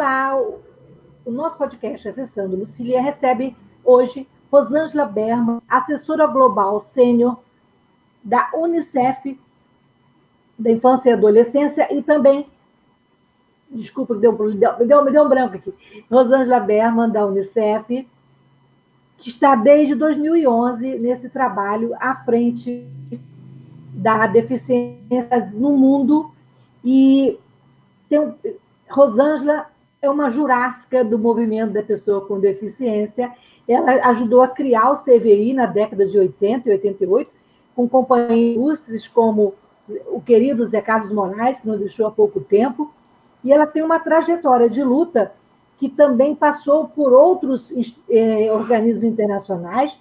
Olá, o nosso podcast Acessando Lucília recebe hoje Rosângela Berman, assessora global sênior da Unicef da Infância e Adolescência e também, desculpa, deu, deu, me deu um branco aqui, Rosângela Berman, da Unicef, que está desde 2011 nesse trabalho à frente da deficiência no mundo. E tem, Rosângela é uma jurássica do movimento da pessoa com deficiência. Ela ajudou a criar o CVI na década de 80 e 88, com companheiros ilustres como o querido Zé Carlos Moraes, que nos deixou há pouco tempo. E ela tem uma trajetória de luta que também passou por outros eh, organismos internacionais,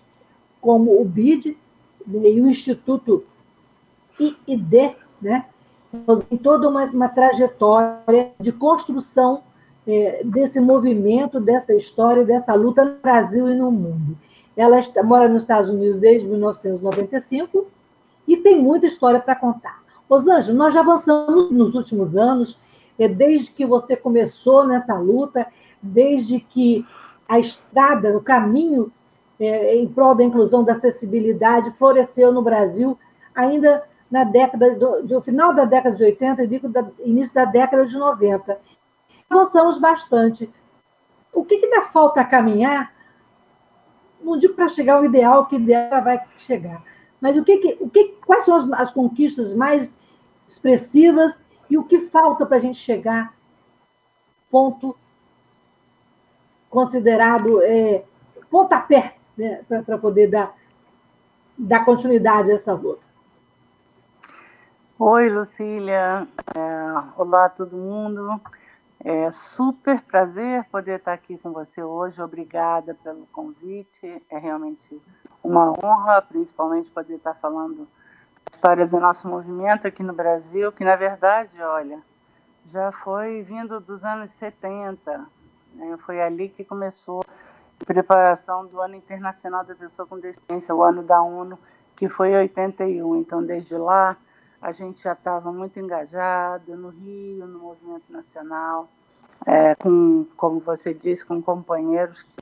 como o BID né, e o Instituto IID, né, em toda uma, uma trajetória de construção é, desse movimento, dessa história, dessa luta no Brasil e no mundo. Ela está, mora nos Estados Unidos desde 1995 e tem muita história para contar. Rosângela, nós já avançamos nos últimos anos, é, desde que você começou nessa luta, desde que a estrada, o caminho é, em prol da inclusão, da acessibilidade, floresceu no Brasil, ainda na década do, do final da década de 80 e início da década de 90. Avançamos bastante. O que, que dá falta caminhar? Não digo para chegar ao ideal, que ideal vai chegar. Mas o que, que, o que, quais são as, as conquistas mais expressivas e o que falta para a gente chegar ponto considerado é, pontapé né, para poder dar, dar continuidade a essa luta. Oi, Lucília. É, olá, todo mundo. É super prazer poder estar aqui com você hoje. Obrigada pelo convite. É realmente uma honra, principalmente poder estar falando a história do nosso movimento aqui no Brasil, que na verdade, olha, já foi vindo dos anos 70. Né? Foi ali que começou a preparação do Ano Internacional da Pessoa com Deficiência, o ano da ONU, que foi 81. Então, desde lá a gente já estava muito engajado no Rio, no movimento nacional, é, com, como você disse, com companheiros que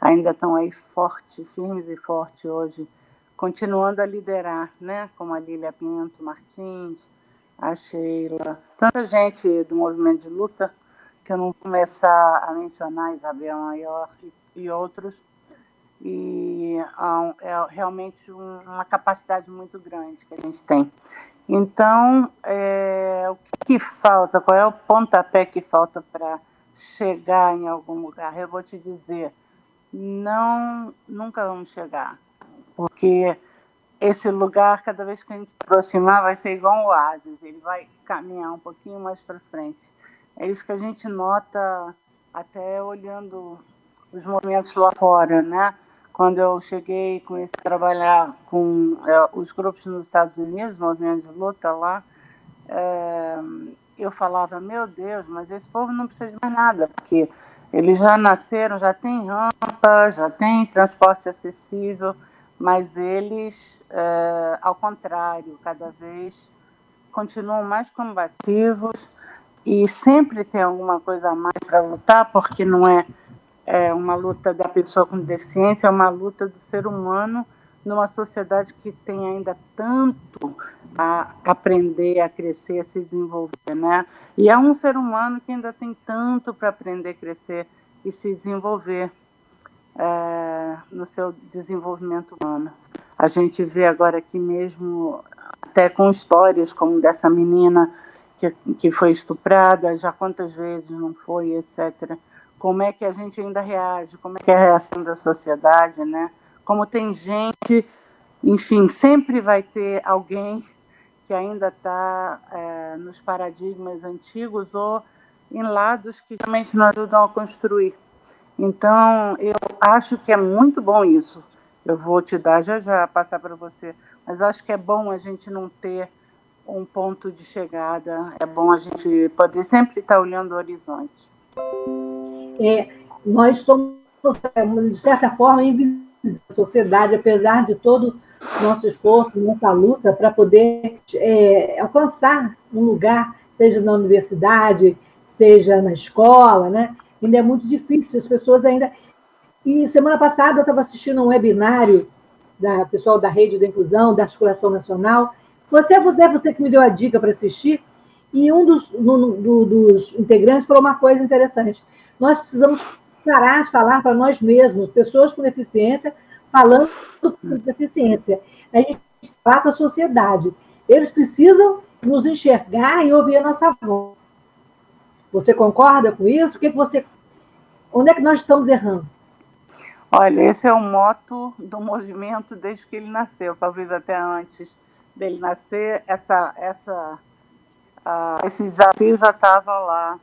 ainda estão aí fortes, firmes e fortes hoje, continuando a liderar, né? como a Lília Pinto Martins, a Sheila, tanta gente do movimento de luta, que eu não vou começar a mencionar, Isabel Maior e, outros, e um, é realmente um, uma capacidade muito grande que a gente tem. Então, é, o que, falta? Qual é o pontapé que falta para chegar em algum lugar? Eu vou te dizer, não, nunca vamos chegar, porque esse lugar, cada vez que a gente se aproximar, vai ser igual um oásis, ele vai caminhar um pouquinho mais para frente. É isso que a gente nota até olhando os movimentos lá fora, né? Quando eu cheguei, comecei a trabalhar com é, os grupos nos Estados Unidos, movimento de luta lá, é, eu falava, meu Deus, mas esse povo não precisa de mais nada, porque eles já nasceram, já tem rampa, já tem transporte acessível, mas eles, é, ao contrário, cada vez continuam mais combativos e sempre tem alguma coisa a mais para lutar, porque não é é uma luta da pessoa com deficiência, é uma luta do ser humano numa sociedade que tem ainda tanto a aprender, a crescer, a se desenvolver, né? E é um ser humano que ainda tem tanto para aprender, crescer e se desenvolver é, no seu desenvolvimento humano. A gente vê agora aqui mesmo, até com histórias como dessa menina que, que foi estuprada, já quantas vezes não foi, etc como é que a gente ainda reage, como é que é a reação da sociedade, né? Como tem gente, enfim, sempre vai ter alguém que ainda está é, nos paradigmas antigos ou em lados que realmente nos ajudam a construir. Então, eu acho que é muito bom isso. Eu vou te dar já já, passar para você. Mas acho que é bom a gente não ter um ponto de chegada. É bom a gente poder sempre estar olhando o horizonte. É, nós somos, de certa forma, invisíveis da sociedade, apesar de todo o nosso esforço, nossa luta para poder é, alcançar um lugar, seja na universidade, seja na escola, né? Ainda é muito difícil, as pessoas ainda. E semana passada eu estava assistindo um webinário da pessoal da Rede da Inclusão, da Articulação Nacional. Você, é você que me deu a dica para assistir, e um dos, do, dos integrantes falou uma coisa interessante. Nós precisamos parar de falar para nós mesmos, pessoas com deficiência, falando com deficiência. A gente fala para a sociedade. Eles precisam nos enxergar e ouvir a nossa voz. Você concorda com isso? O que, que você. Onde é que nós estamos errando? Olha, esse é o moto do movimento desde que ele nasceu, talvez até antes dele nascer, essa, essa, uh, esse desafio já estava lá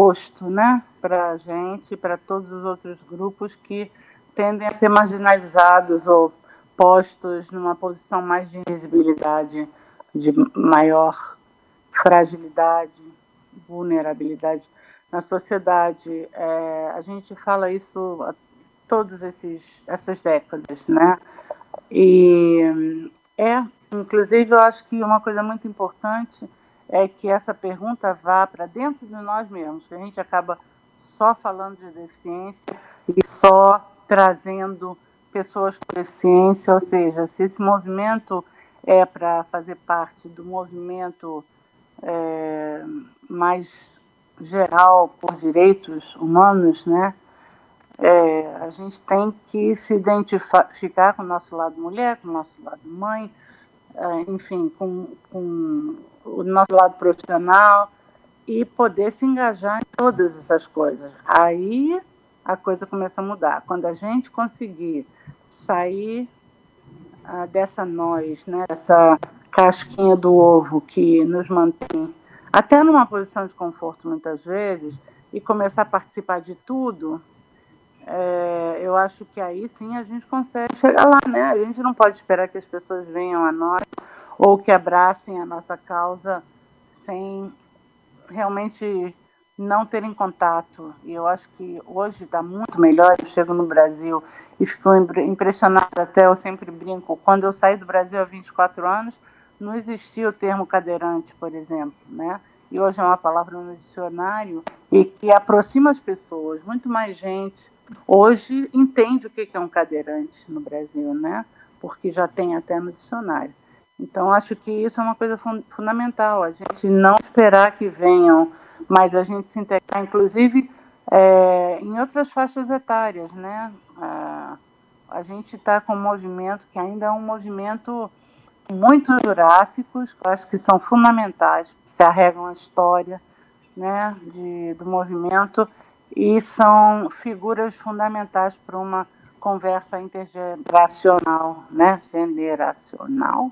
posto né, para a gente, para todos os outros grupos que tendem a ser marginalizados ou postos numa posição mais de invisibilidade, de maior fragilidade, vulnerabilidade na sociedade. É, a gente fala isso há todas essas décadas, né? E é, inclusive, eu acho que uma coisa muito importante é que essa pergunta vá para dentro de nós mesmos, que a gente acaba só falando de deficiência e só trazendo pessoas com deficiência, ou seja, se esse movimento é para fazer parte do movimento é, mais geral por direitos humanos, né? É, a gente tem que se identificar com o nosso lado mulher, com o nosso lado mãe, é, enfim, com, com o nosso lado profissional e poder se engajar em todas essas coisas. Aí a coisa começa a mudar. Quando a gente conseguir sair ah, dessa nós, né, dessa casquinha do ovo que nos mantém até numa posição de conforto muitas vezes, e começar a participar de tudo, é, eu acho que aí sim a gente consegue chegar lá, né? A gente não pode esperar que as pessoas venham a nós ou que abracem a nossa causa sem realmente não terem contato. E eu acho que hoje está muito melhor. Eu chego no Brasil e fico impressionada, até eu sempre brinco. Quando eu saí do Brasil há 24 anos, não existia o termo cadeirante, por exemplo, né? E hoje é uma palavra no dicionário e que aproxima as pessoas. Muito mais gente hoje entende o que é um cadeirante no Brasil, né? Porque já tem até no dicionário. Então, acho que isso é uma coisa fun fundamental, a gente não esperar que venham, mas a gente se integrar, inclusive, é, em outras faixas etárias, né? a gente está com um movimento que ainda é um movimento muito jurássicos, que eu acho que são fundamentais, carregam a história né, de, do movimento e são figuras fundamentais para uma conversa intergeracional, né, generacional,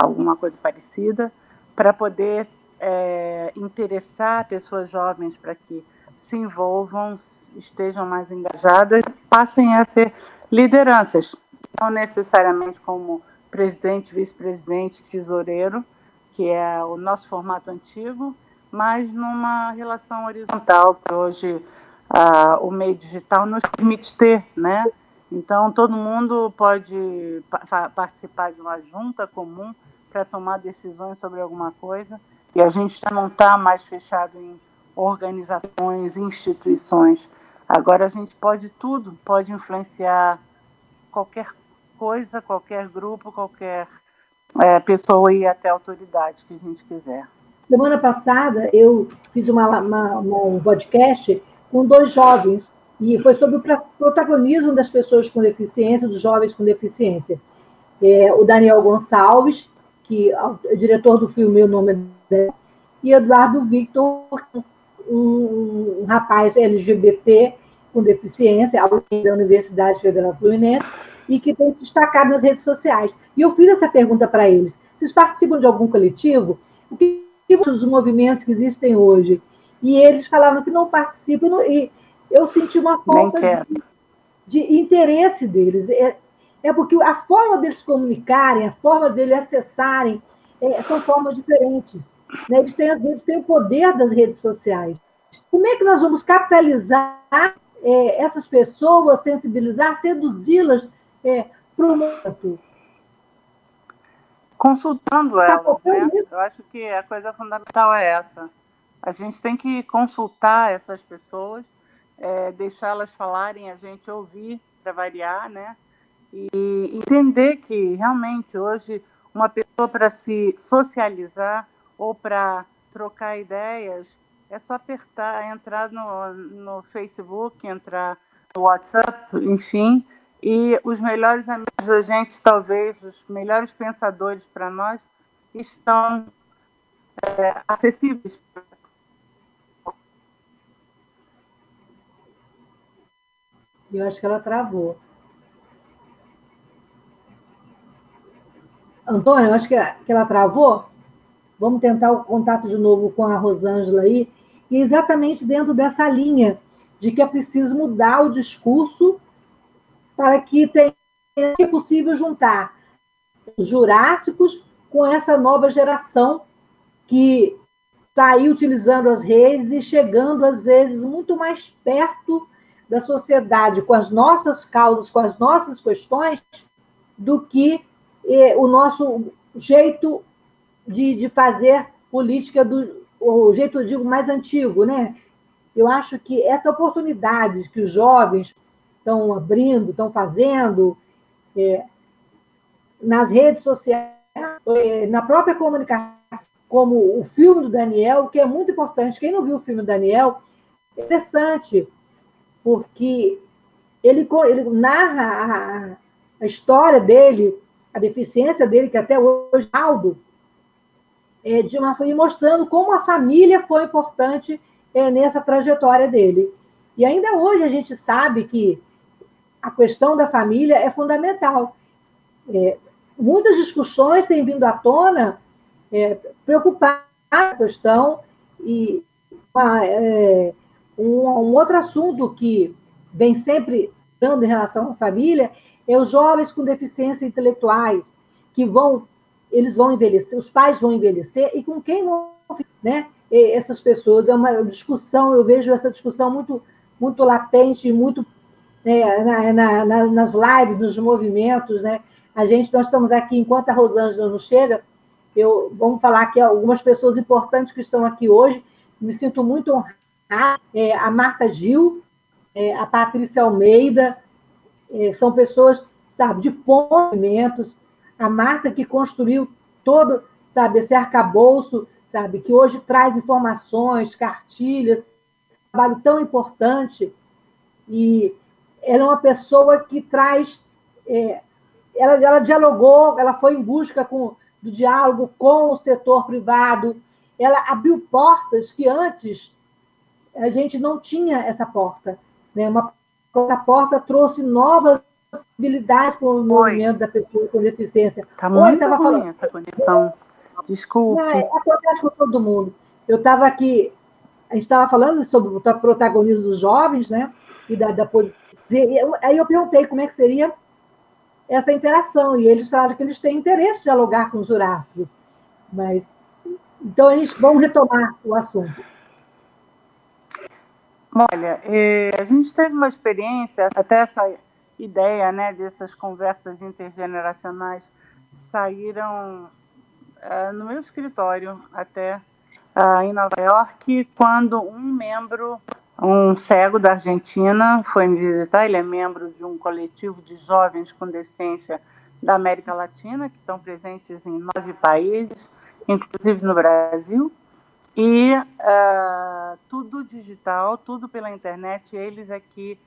alguma coisa parecida, para poder é, interessar pessoas jovens para que se envolvam, estejam mais engajadas, passem a ser lideranças, não necessariamente como presidente, vice-presidente, tesoureiro, que é o nosso formato antigo, mas numa relação horizontal, que hoje ah, o meio digital nos permite ter, né? Então, todo mundo pode pa participar de uma junta comum para tomar decisões sobre alguma coisa, e a gente já não está mais fechado em organizações, instituições. Agora a gente pode tudo, pode influenciar qualquer coisa, qualquer grupo, qualquer é, pessoa e até autoridade que a gente quiser. Semana passada eu fiz uma, uma, uma, um podcast com dois jovens e foi sobre o protagonismo das pessoas com deficiência, dos jovens com deficiência. É, o Daniel Gonçalves, que é o diretor do filme O Nome dele, e Eduardo Victor, um, um rapaz LGBT com deficiência, aluno da Universidade Federal Fluminense, e que tem se destacado nas redes sociais. E eu fiz essa pergunta para eles: vocês participam de algum coletivo? O que dos movimentos que existem hoje e eles falaram que não participam, e eu senti uma falta de, de, interesse deles. É, é porque a forma deles comunicarem, a forma deles acessarem, é, são formas diferentes. Né? Eles, têm, eles têm o poder das redes sociais. Como é que nós vamos capitalizar é, essas pessoas, sensibilizar, seduzi-las é, para o momento? Consultando tá elas, né? Eu acho que a coisa fundamental é essa. A gente tem que consultar essas pessoas, é, deixá-las falarem, a gente ouvir para variar, né? E entender que realmente hoje uma pessoa para se socializar ou para trocar ideias é só apertar, entrar no, no Facebook, entrar no WhatsApp, enfim, e os melhores amigos da gente, talvez, os melhores pensadores para nós, estão é, acessíveis. Eu acho que ela travou. Antônio, acho que, que ela travou. Vamos tentar o contato de novo com a Rosângela aí. E exatamente dentro dessa linha de que é preciso mudar o discurso para que tenha é possível juntar os jurássicos com essa nova geração que está aí utilizando as redes e chegando, às vezes, muito mais perto da sociedade, com as nossas causas, com as nossas questões, do que eh, o nosso jeito de, de fazer política, do, o jeito, eu digo, mais antigo, né? Eu acho que essa oportunidade que os jovens estão abrindo, estão fazendo, é, nas redes sociais, é, na própria comunicação, como o filme do Daniel, que é muito importante. Quem não viu o filme do Daniel, é interessante, porque ele, ele narra a, a história dele, a deficiência dele, que até hoje Aldo, é, de uma, foi mostrando como a família foi importante é, nessa trajetória dele. E ainda hoje a gente sabe que a questão da família é fundamental. É, muitas discussões têm vindo à tona é, preocupar a questão e uma, é, um, um, outro assunto que vem sempre dando em relação à família é os jovens com deficiências intelectuais que vão eles vão envelhecer, os pais vão envelhecer e com quem vão, né? E essas pessoas é uma discussão, eu vejo essa discussão muito muito latente, muito é, na, na, na, nas lives, nos movimentos, né? A gente, nós estamos aqui, enquanto a Rosângela não chega, eu, vamos falar que algumas pessoas importantes que estão aqui hoje, me sinto muito honrada, é, a Marta Gil, é, a Patrícia Almeida, são pessoas, sabe, de movimentos, a Marta que construiu todo, sabe, esse arcabouço, sabe, que hoje traz informações, cartilhas, um trabalho tão importante, e ela é uma pessoa que traz. É, ela, ela dialogou, ela foi em busca com, do diálogo com o setor privado, ela abriu portas que antes a gente não tinha essa porta. Né? Uma, essa porta trouxe novas possibilidades para o movimento da pessoa com deficiência. Está muito Oi, ruim falando... essa condição. Desculpe. É, acontece com todo mundo. Eu estava aqui, a gente estava falando sobre o protagonismo dos jovens, né? E da, da Aí eu perguntei como é que seria essa interação, e eles falaram que eles têm interesse em dialogar com os jurássicos. Mas, então, a gente, vamos retomar o assunto. Olha, é, a gente teve uma experiência, até essa ideia né, dessas conversas intergeneracionais saíram uh, no meu escritório até uh, em Nova York, quando um membro um cego da Argentina foi me visitar, ele é membro de um coletivo de jovens com deficiência da América Latina, que estão presentes em nove países, inclusive no Brasil. E uh, tudo digital, tudo pela internet, eles aqui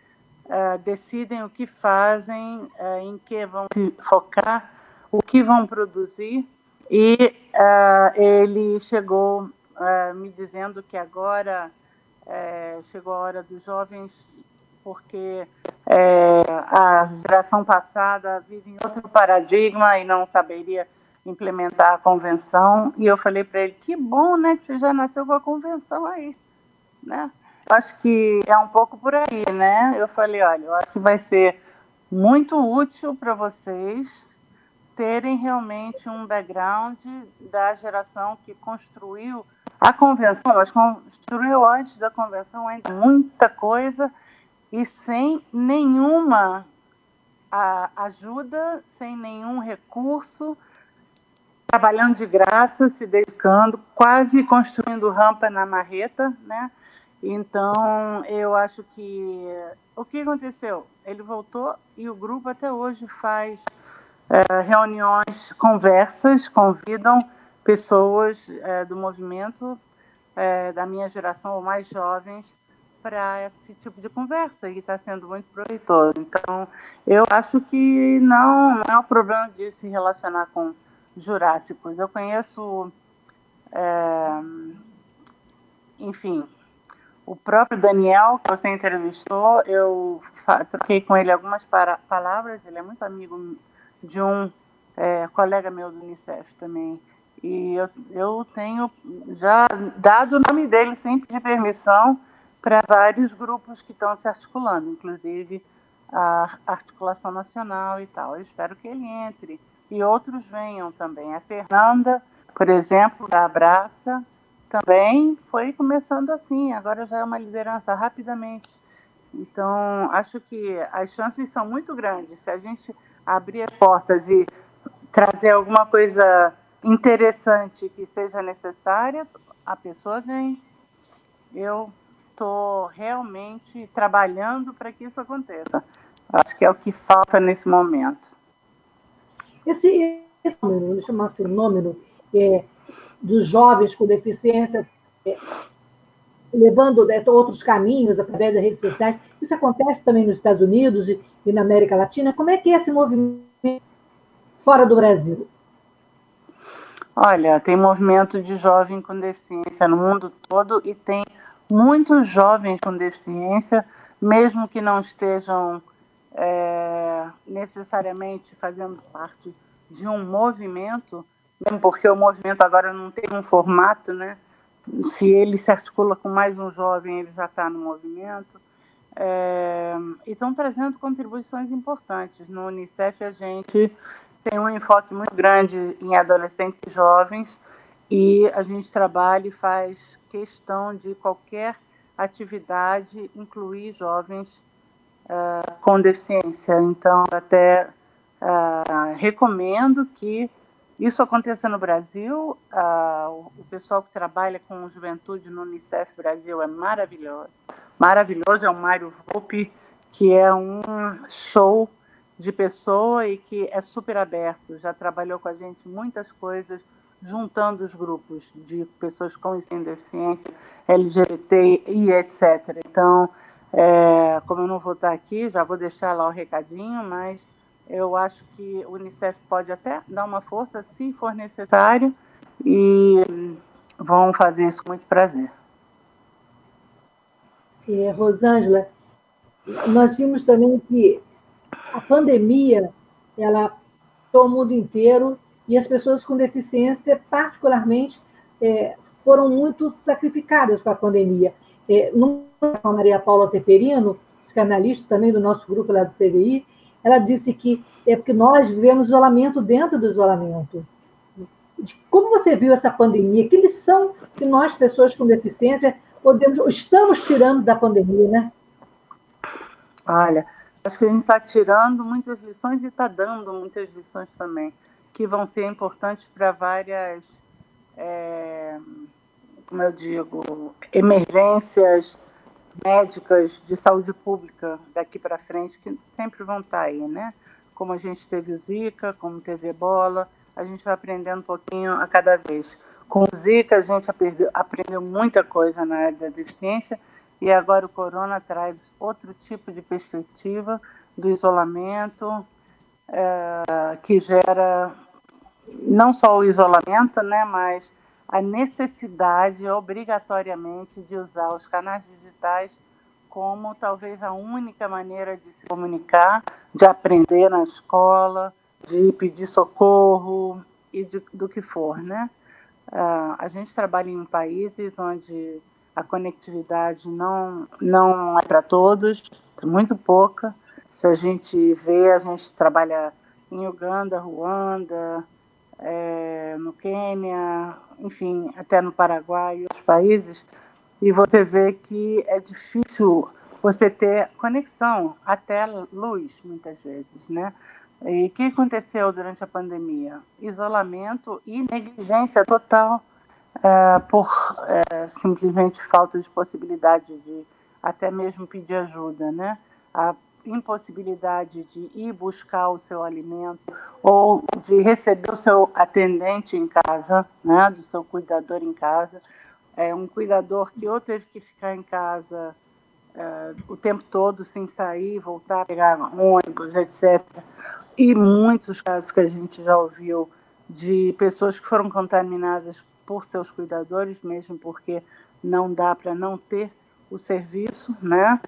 uh, decidem o que fazem, uh, em que vão focar, o que vão produzir. E ele chegou me dizendo que agora é, chegou a hora dos jovens, porque é, a geração passada vive em outro paradigma e não saberia implementar a convenção. E eu falei para ele: que bom, né, que você já nasceu com a convenção aí. né? Acho que é um pouco por aí, né? Eu falei, olha, eu acho que vai ser muito útil para vocês terem realmente um background da geração que construiu a convenção, mas construiu antes da convenção ainda muita coisa e sem nenhuma ajuda, sem nenhum recurso, trabalhando de graça, se dedicando, quase construindo rampa na marreta, né? Então, eu acho que o que aconteceu? Ele voltou e o grupo até hoje faz é, reuniões, conversas, convidam pessoas é, do movimento é, da minha geração ou mais jovens para esse tipo de conversa e está sendo muito proveitoso. Então, eu acho que não, não é um problema de se relacionar com jurássicos. Eu conheço, é, enfim, o próprio Daniel, que você entrevistou, eu troquei com ele algumas palavras, ele é muito amigo de um é, colega meu do Unicef também. E eu, eu tenho já dado o nome dele sem pedir permissão para vários grupos que estão se articulando, inclusive a articulação nacional e tal. Eu espero que ele entre e outros venham também. A Fernanda, por exemplo, da Abraça, também foi começando assim, agora já é uma liderança rapidamente. Então, acho que as chances são muito grandes. Se a gente abrir as portas e trazer alguma coisa interessante que seja necessária, a pessoa vem. Eu estou realmente trabalhando para que isso aconteça. Acho que é o que falta nesse momento. Esse, esse fenômeno, vou chamar fenômeno, é, dos jovens com deficiência, é, levando né, outros caminhos através das redes sociais, isso acontece também nos Estados Unidos e, e na América Latina. Como é que é esse movimento fora do Brasil? Olha, tem movimento de jovem com deficiência no mundo todo e tem muitos jovens com deficiência, mesmo que não estejam é, necessariamente fazendo parte de um movimento, mesmo porque o movimento agora não tem um formato, né? Se ele se articula com mais um jovem, ele já está no movimento. É, e estão trazendo contribuições importantes. No Unicef, a gente tem um enfoque muito grande em adolescentes e jovens, e a gente trabalha e faz questão de qualquer atividade incluir jovens uh, com deficiência. Então, até uh, recomendo que isso aconteça no Brasil. Uh, o pessoal que trabalha com juventude no Unicef Brasil é maravilhoso. Maravilhoso é o Mário Volpe, que é um show de pessoa e que é super aberto. Já trabalhou com a gente muitas coisas juntando os grupos de pessoas com e sem deficiência, LGBT e etc. Então, é, como eu não vou estar aqui, já vou deixar lá o recadinho, mas eu acho que o Unicef pode até dar uma força se for necessário e vão fazer isso com muito prazer. É, Rosângela, nós vimos também que a pandemia ela o mundo inteiro e as pessoas com deficiência, particularmente, é, foram muito sacrificadas com a pandemia. É, a Maria Paula Teperino, psicanalista também do nosso grupo lá do CVI, ela disse que é porque nós vivemos isolamento dentro do isolamento. Como você viu essa pandemia? Que lição que nós, pessoas com deficiência, podemos, estamos tirando da pandemia, né? Olha, acho que a gente está tirando muitas lições e está dando muitas lições também que vão ser importantes para várias, é, como eu digo, emergências médicas de saúde pública daqui para frente, que sempre vão estar tá aí, né? Como a gente teve o Zika, como teve Ebola, a gente vai aprendendo um pouquinho a cada vez. Com o Zika, a gente aprendeu, muita coisa na área da deficiência, e agora o corona traz outro tipo de perspectiva do isolamento, é, que gera não só o isolamento, né, mas a necessidade obrigatoriamente de usar os canais digitais como talvez a única maneira de se comunicar, de aprender na escola, de pedir socorro e de, do que for, né? Uh, a gente trabalha em países onde a conectividade não, não é para todos, muito pouca. Se a gente vê, a gente trabalha em Uganda, Ruanda, é, no Quênia, enfim, até no Paraguai e outros países, e você vê que é difícil você ter conexão, até luz, muitas vezes, né? E o que aconteceu durante a pandemia? Isolamento e negligência total é, por é, simplesmente falta de possibilidade de até mesmo pedir ajuda, né? A impossibilidade de ir buscar o seu alimento ou de receber o seu atendente em casa, né? Do seu cuidador em casa. É um cuidador que ou teve que ficar em casa é, o tempo todo sem sair, voltar, pegar ônibus, etc. E muitos casos que a gente já ouviu de pessoas que foram contaminadas por seus cuidadores, mesmo porque não dá para não ter o serviço, né?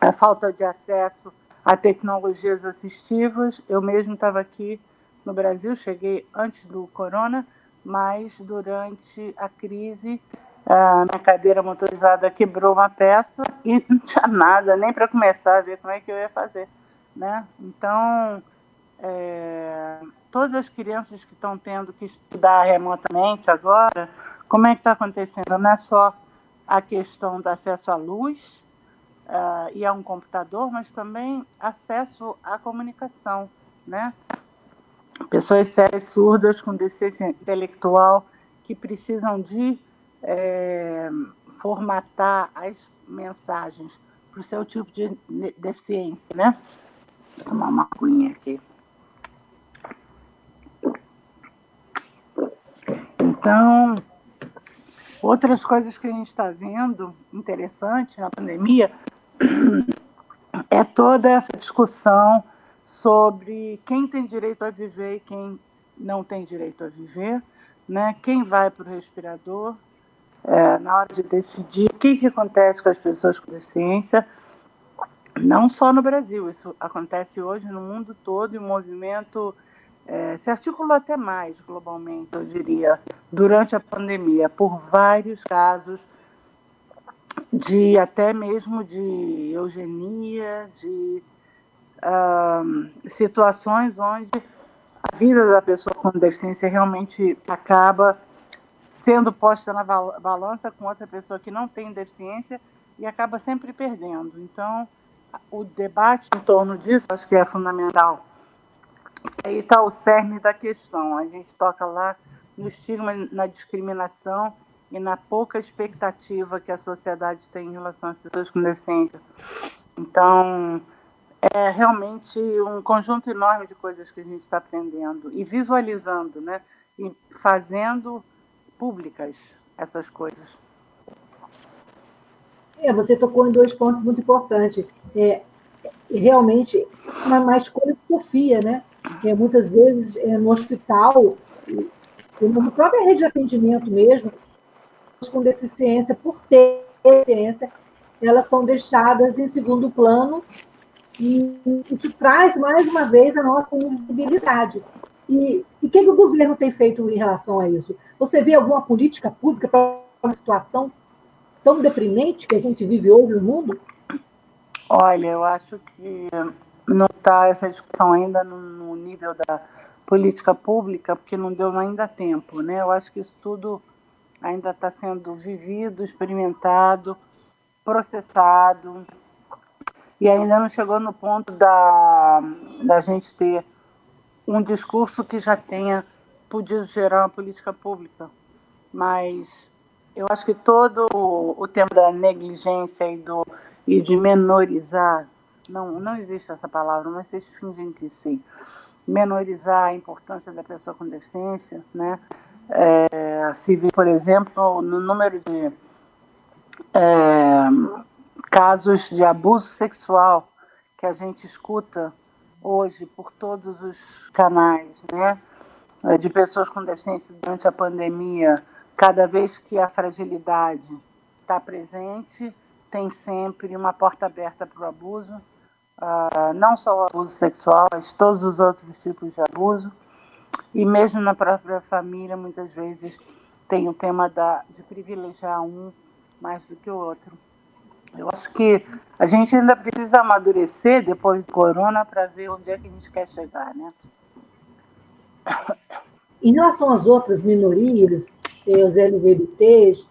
A falta de acesso a tecnologias assistivas. Eu mesmo estava aqui no Brasil, cheguei antes do corona, mas durante a crise a minha cadeira motorizada quebrou uma peça e não tinha nada nem para começar a ver como é que eu ia fazer, né? Então é, todas as crianças que estão tendo que estudar remotamente agora, como é que está acontecendo? Não é só a questão do acesso à luz uh, e a um computador, mas também acesso à comunicação, né? Pessoas sérias surdas com deficiência intelectual que precisam de é, formatar as mensagens para o seu tipo de deficiência, né? Vou tomar uma aguinha aqui. Então, outras coisas que a gente está vendo interessante na pandemia é toda essa discussão sobre quem tem direito a viver e quem não tem direito a viver, né? quem vai para o respirador, é, na hora de decidir o que, que acontece com as pessoas com deficiência, não só no Brasil, isso acontece hoje no mundo todo e o movimento é, se articulou até mais globalmente, eu diria, durante a pandemia, por vários casos de até mesmo de eugenia, de situações onde a vida da pessoa com deficiência realmente acaba sendo posta na balança com outra pessoa que não tem deficiência e acaba sempre perdendo. Então, o debate em torno disso acho que é fundamental Aí está o cerne da questão. A gente toca lá no estigma, na discriminação e na pouca expectativa que a sociedade tem em relação às pessoas com deficiência. Então, é realmente um conjunto enorme de coisas que a gente está aprendendo e visualizando, né? E fazendo públicas essas coisas. É, você tocou em dois pontos muito importantes. É, realmente, uma, uma escolha de Sofia, né? é, muitas vezes é, no hospital, na própria rede de atendimento mesmo, com deficiência, por ter deficiência, elas são deixadas em segundo plano e isso traz, mais uma vez, a nossa invisibilidade. E o que, que o governo tem feito em relação a isso? Você vê alguma política pública para uma situação tão deprimente que a gente vive hoje no mundo? Olha, eu acho que não está essa discussão ainda no, no, nível da política pública, porque não deu ainda tempo, né? Eu acho que isso tudo ainda está sendo vivido, experimentado, processado, e ainda não chegou no ponto da, da gente ter um discurso que já tenha podido gerar uma política pública. Mas eu acho que todo o tema da negligência e, do, e de menorizar não, não existe essa palavra, mas vocês fingem que sim, menorizar a importância da pessoa com deficiência, né? É, se vê, por exemplo, no número de é, casos de abuso sexual que a gente escuta hoje por todos os canais, né? É, de pessoas com deficiência durante a pandemia, cada vez que a fragilidade está presente, tem sempre uma porta aberta para o abuso uh, não só o abuso sexual, mas todos os outros tipos de abuso. E mesmo na própria família, muitas vezes tem o tema da, de privilegiar um mais do que o outro. Eu acho que a gente ainda precisa amadurecer depois do corona para ver onde é que a gente quer chegar, né? Em relação às outras minorias, os LGBTs,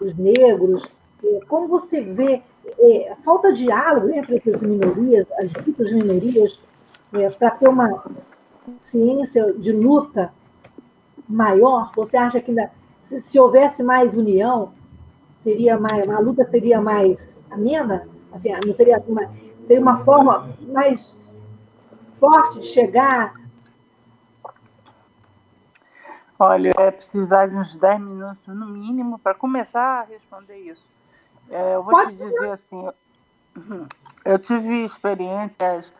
os negros, eh, como você vê é, falta diálogo entre essas minorias, as ditas minorias, é, para ter uma ciência de luta maior? Você acha que ainda, se, se, houvesse mais união, teria mais, a luta seria mais amena? Assim, não seria uma, seria uma forma mais forte de chegar Olha, é precisar de uns 10 minutos no mínimo para começar a responder isso. É, eu vou Pode te dizer assim, eu tive experiências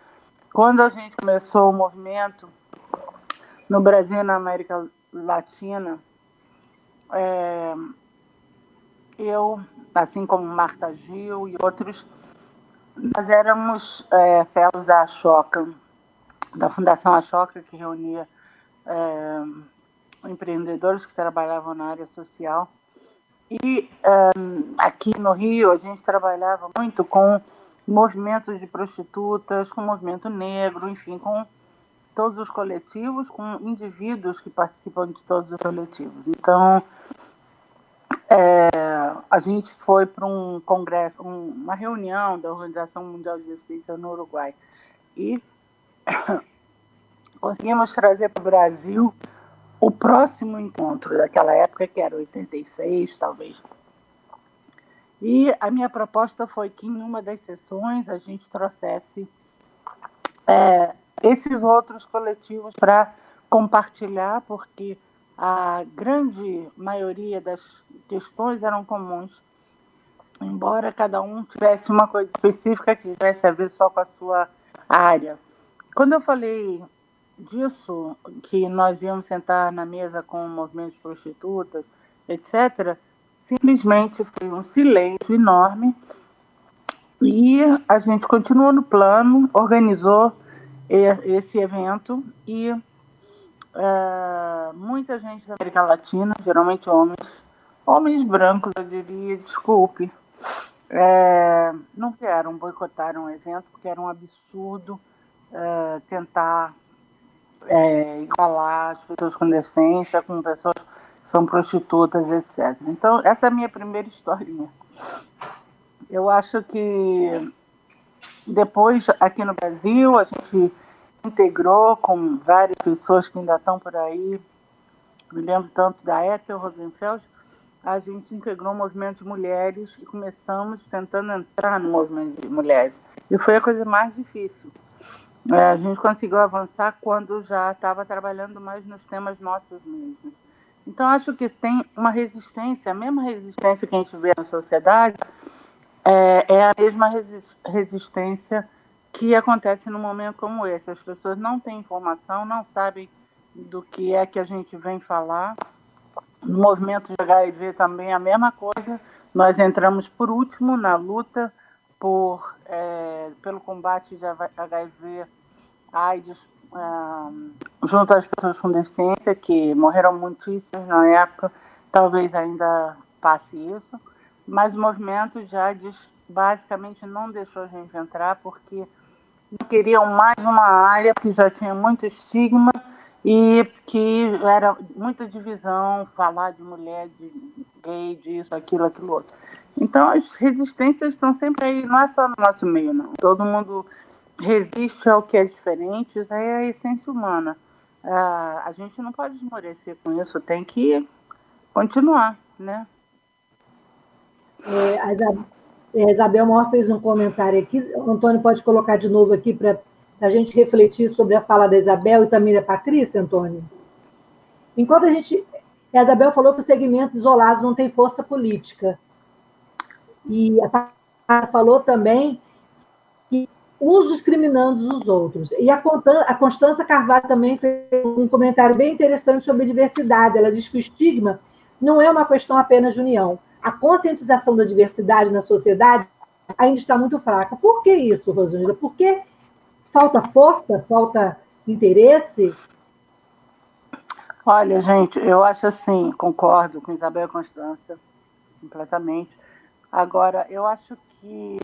quando a gente começou o movimento no Brasil e na América Latina. É, eu, assim como Marta Gil e outros, nós éramos é, fellows da Ashoka, da Fundação Ashoka, que reunia é, empreendedores que trabalhavam na área social. E um, aqui no Rio a gente trabalhava muito com movimentos de prostitutas, com movimento negro, enfim, com todos os coletivos, com indivíduos que participam de todos os coletivos. Então, é, a gente foi para um congresso, um, uma reunião da Organização Mundial de Justiça no Uruguai e conseguimos trazer para o Brasil o próximo encontro daquela época, que era 86, talvez. E a minha proposta foi que em uma das sessões a gente trouxesse é, esses outros coletivos para compartilhar, porque a grande maioria das questões eram comuns, embora cada um tivesse uma coisa específica que tivesse a ver só com a sua área. Quando eu falei disso, que nós íamos sentar na mesa com o movimento de prostitutas, etc., simplesmente foi um silêncio enorme. E a gente continuou no plano, organizou esse evento e é, muita gente da América Latina, geralmente homens, homens brancos, eu diria, desculpe, é, não querem boicotar um evento porque era um absurdo é, tentar igualar as pessoas com deficiência com pessoas que são prostitutas, etc. Então, essa é a minha primeira historinha. Eu acho que depois, aqui no Brasil, a gente integrou com várias pessoas que ainda estão por aí. Me lembro tanto da Ethel Rosenfeld. A gente integrou o movimento de mulheres e começamos tentando entrar no movimento de mulheres. E foi a coisa mais difícil é, a gente conseguiu avançar quando já estava trabalhando mais nos temas nossos mesmos. Então, acho que tem uma resistência, a mesma resistência que a gente vê na sociedade, é, é a mesma resistência que acontece num momento como esse. As pessoas não têm informação, não sabem do que é que a gente vem falar. No movimento de HIV também é a mesma coisa. Nós entramos por último na luta por, é, pelo combate de HIV, AIDS, é, junto às pessoas com deficiência, que morreram muitíssimos na época, talvez ainda passe isso, mas o movimento já basicamente não deixou a gente entrar porque queriam mais uma área que já tinha muito estigma e que era muita divisão, falar de mulher, de gay, disso, aquilo, aquilo outro. Então, as resistências estão sempre aí, não é só no nosso meio, não. Todo mundo resiste ao que é diferente, isso aí é a essência humana. Ah, a gente não pode esmorecer com isso, tem que continuar, né? É, a Isabel, Isabel Mor fez um comentário aqui, o Antônio pode colocar de novo aqui para a gente refletir sobre a fala da Isabel e também da Patrícia, Antônio. Enquanto a gente. A Isabel falou que os segmentos isolados não têm força política. E a falou também que uns discriminando os outros. E a, a Constança Carvalho também fez um comentário bem interessante sobre diversidade. Ela diz que o estigma não é uma questão apenas de união. A conscientização da diversidade na sociedade ainda está muito fraca. Por que isso, Rosângela? Porque falta força, falta interesse? Olha, gente, eu acho assim, concordo com Isabel Constança completamente Agora, eu acho que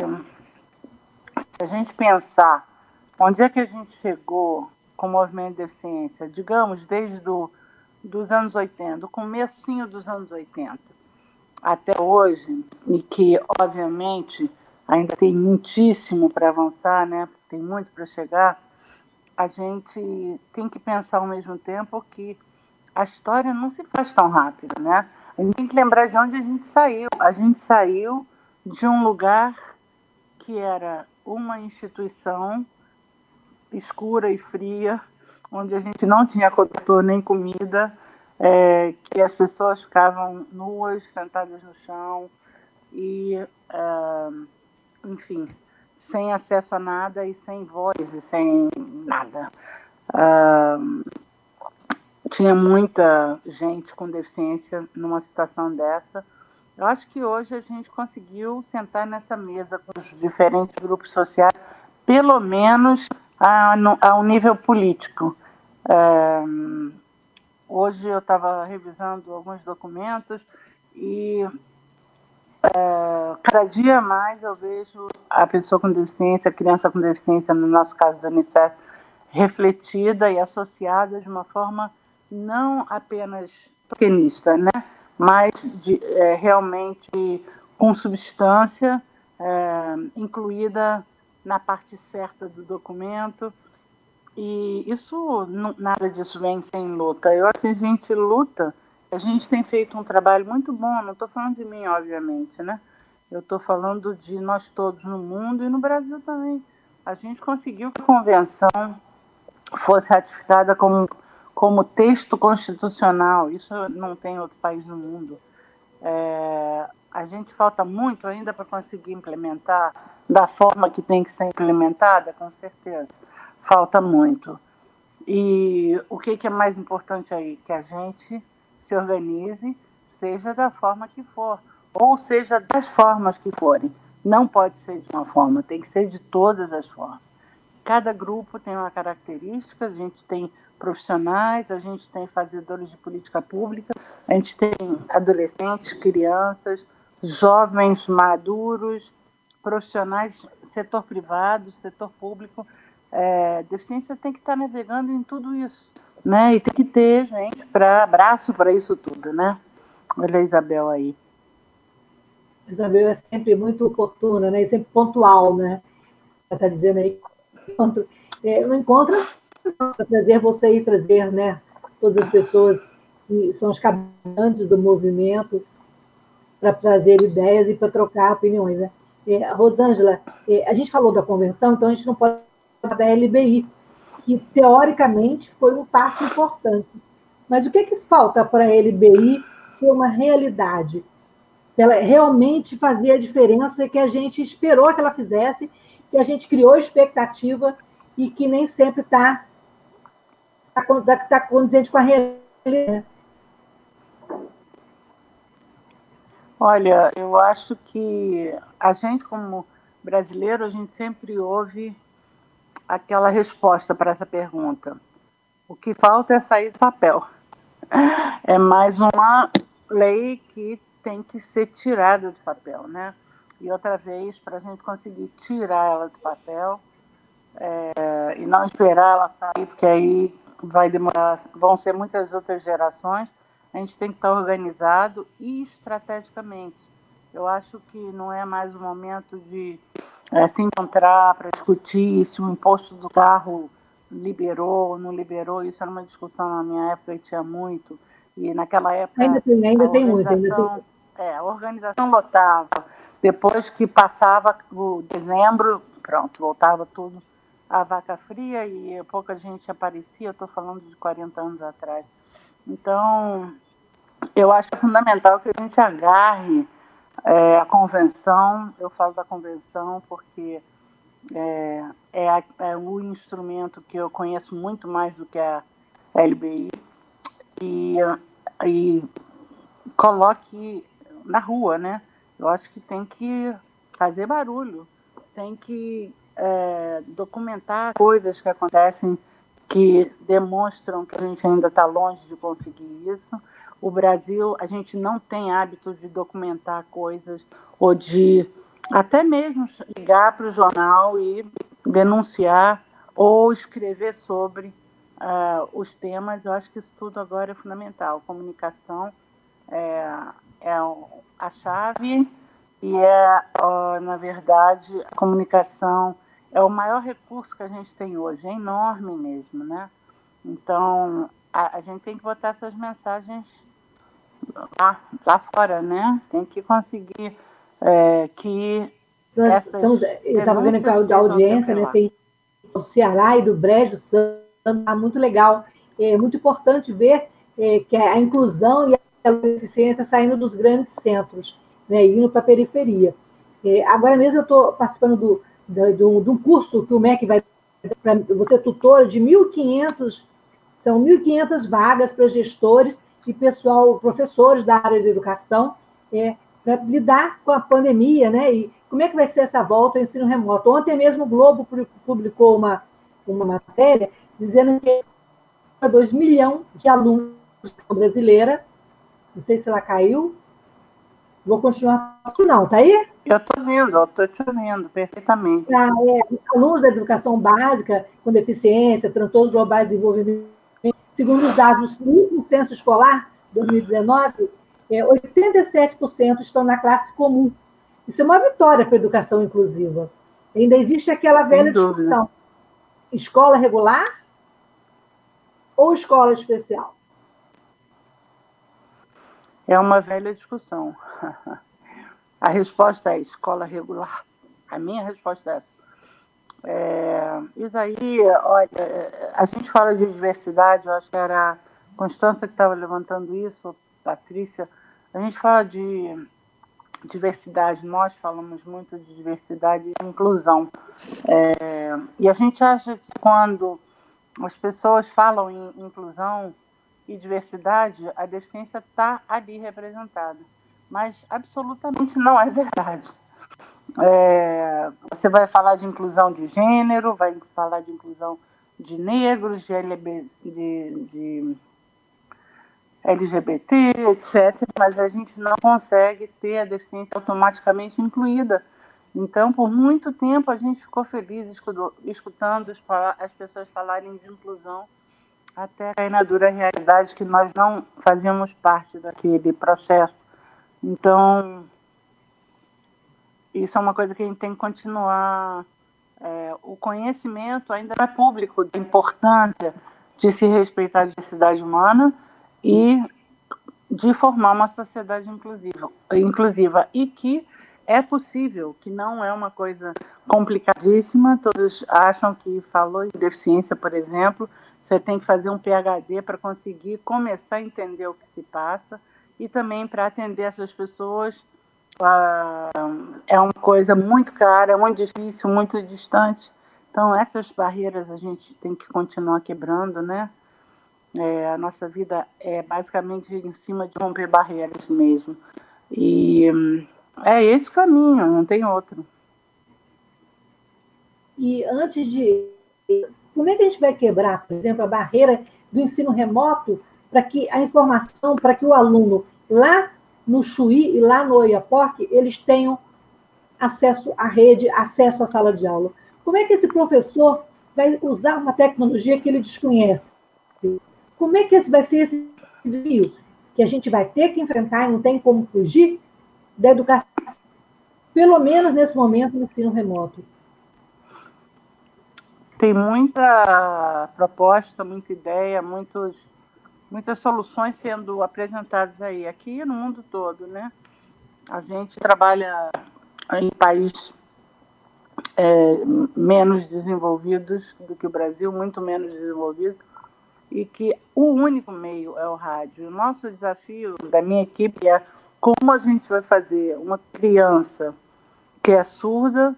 se a gente pensar onde é que a gente chegou com o movimento de deficiência, digamos, desde do, dos anos 80, do comecinho dos anos 80 até hoje, e que, obviamente, ainda tem muitíssimo para avançar, né? tem muito para chegar, a gente tem que pensar ao mesmo tempo que a história não se faz tão rápido, né? A gente tem que lembrar de onde a gente saiu. A gente saiu de um lugar que era uma instituição escura e fria, onde a gente não tinha cobertor nem comida, é, que as pessoas ficavam nuas, sentadas no chão e, é, enfim, sem acesso a nada e sem voz e sem nada. É, tinha muita gente com deficiência numa situação dessa. Eu acho que hoje a gente conseguiu sentar nessa mesa com os diferentes grupos sociais, pelo menos a, a um nível político. É, hoje eu estava revisando alguns documentos e é, cada dia mais eu vejo a pessoa com deficiência, a criança com deficiência, no nosso caso da Unicef, refletida e associada de uma forma não apenas tokenista, né? mas de, é, realmente com substância é, incluída na parte certa do documento. E isso, nada disso vem sem luta. Eu acho que a gente luta, a gente tem feito um trabalho muito bom, não estou falando de mim, obviamente, né? Eu estou falando de nós todos no mundo e no Brasil também. A gente conseguiu que a convenção fosse ratificada como como texto constitucional. Isso não tem outro país no mundo. É, a gente falta muito ainda para conseguir implementar da forma que tem que ser implementada, com certeza. Falta muito. E o que, que é mais importante aí? Que a gente se organize, seja da forma que for, ou seja das formas que forem. Não pode ser de uma forma, tem que ser de todas as formas. Cada grupo tem uma característica, a gente tem profissionais, a gente tem fazedores de política pública, a gente tem adolescentes, crianças, jovens maduros, profissionais, setor privado, setor público. É, deficiência tem que estar navegando em tudo isso, né? E tem que ter gente para abraço para isso tudo, né? Olha a Isabel aí. Isabel é sempre muito oportuna, né? E sempre pontual, né? Está dizendo aí. É, não encontra para trazer vocês, trazer né, todas as pessoas que são os cabeçantes do movimento, para trazer ideias e para trocar opiniões. Né? É, Rosângela, é, a gente falou da convenção, então a gente não pode da LBI, que teoricamente foi um passo importante. Mas o que, é que falta para a LBI ser uma realidade? Ela realmente fazer a diferença que a gente esperou que ela fizesse, que a gente criou expectativa e que nem sempre está está tá condizente com a realidade. Olha, eu acho que a gente, como brasileiro, a gente sempre ouve aquela resposta para essa pergunta. O que falta é sair do papel. É mais uma lei que tem que ser tirada do papel, né? E outra vez, para a gente conseguir tirar ela do papel é, e não esperar ela sair, porque aí vai demorar, vão ser muitas outras gerações, a gente tem que estar organizado e estrategicamente. Eu acho que não é mais o momento de é, se encontrar para discutir se o imposto do carro liberou ou não liberou. Isso era uma discussão na minha época e tinha muito. E naquela época. Ainda tem, ainda tem muito. Ainda tem... É, a organização lotava. Depois que passava o dezembro, pronto, voltava tudo a vaca fria e pouca gente aparecia, eu estou falando de 40 anos atrás. Então, eu acho fundamental que a gente agarre é, a convenção, eu falo da convenção porque é, é, a, é, o instrumento que eu conheço muito mais do que a LBI, e, e coloque na rua, né? Eu acho que tem que fazer barulho, tem que é, documentar coisas que acontecem que demonstram que a gente ainda está longe de conseguir isso, o Brasil, a gente não tem hábito de documentar coisas ou de até mesmo ligar para o jornal e denunciar ou escrever sobre uh, os temas. Eu acho que isso tudo agora é fundamental. Comunicação é, é a chave e é, uh, na verdade, a comunicação é o maior recurso que a gente tem hoje, é enorme mesmo, né? Então, a, a gente tem que botar essas mensagens lá, lá fora, né? Tem que conseguir é, que nós estamos, eu estava vendo aqui a audiência, né? Tem do Ceará e do Brejo Santo, tá muito legal. É muito importante ver é, que a inclusão e a deficiência saindo dos grandes centros, né, indo para a periferia. É, agora mesmo eu estou participando do, do, do, curso que o MEC vai para você tutora de 1.500, são 1.500 vagas para gestores e pessoal, professores da área de educação, é, para lidar com a pandemia, né? E como é que vai ser essa volta ao ensino remoto? Ontem mesmo o Globo publicou uma, uma matéria dizendo que 2 milhões de alunos brasileira, não sei se ela caiu, vou continuar. Não, tá aí? Eu estou vendo, eu estou te ouvindo perfeitamente. Ah, é, alunos da educação básica com deficiência, transtorno global de desenvolvimento, segundo os dados do censo escolar 2019, é, 87% estão na classe comum. Isso é uma vitória para a educação inclusiva. Ainda existe aquela Sem velha dúvida. discussão: escola regular ou escola especial? É uma velha discussão. A resposta é escola regular. A minha resposta é essa. É, olha, a gente fala de diversidade, eu acho que era a Constância que estava levantando isso, Patrícia. A gente fala de diversidade, nós falamos muito de diversidade e inclusão. É, e a gente acha que quando as pessoas falam em inclusão e diversidade, a deficiência está ali representada. Mas absolutamente não é verdade. É, você vai falar de inclusão de gênero, vai falar de inclusão de negros, de, LB, de, de LGBT, etc., mas a gente não consegue ter a deficiência automaticamente incluída. Então, por muito tempo, a gente ficou feliz escutando as pessoas falarem de inclusão, até cair na dura realidade que nós não fazíamos parte daquele processo. Então, isso é uma coisa que a gente tem que continuar. É, o conhecimento ainda é público da importância de se respeitar a diversidade humana e de formar uma sociedade inclusiva, inclusiva e que é possível, que não é uma coisa complicadíssima. Todos acham que falou em deficiência, por exemplo, você tem que fazer um PhD para conseguir começar a entender o que se passa e também para atender essas pessoas é uma coisa muito cara, muito difícil, muito distante. Então essas barreiras a gente tem que continuar quebrando, né? É, a nossa vida é basicamente em cima de romper barreiras mesmo. E hum, é esse o caminho, não tem outro. E antes de. Como é que a gente vai quebrar, por exemplo, a barreira do ensino remoto para que a informação, para que o aluno lá no Chuí e lá no Oiapoque, eles tenham acesso à rede, acesso à sala de aula? Como é que esse professor vai usar uma tecnologia que ele desconhece? Como é que esse vai ser esse desafio que a gente vai ter que enfrentar e não tem como fugir da educação, pelo menos nesse momento no ensino remoto? Tem muita proposta, muita ideia, muitos, muitas soluções sendo apresentadas aí, aqui no mundo todo, né? A gente trabalha em países é, menos desenvolvidos do que o Brasil, muito menos desenvolvidos, e que o único meio é o rádio. O nosso desafio da minha equipe é como a gente vai fazer uma criança que é surda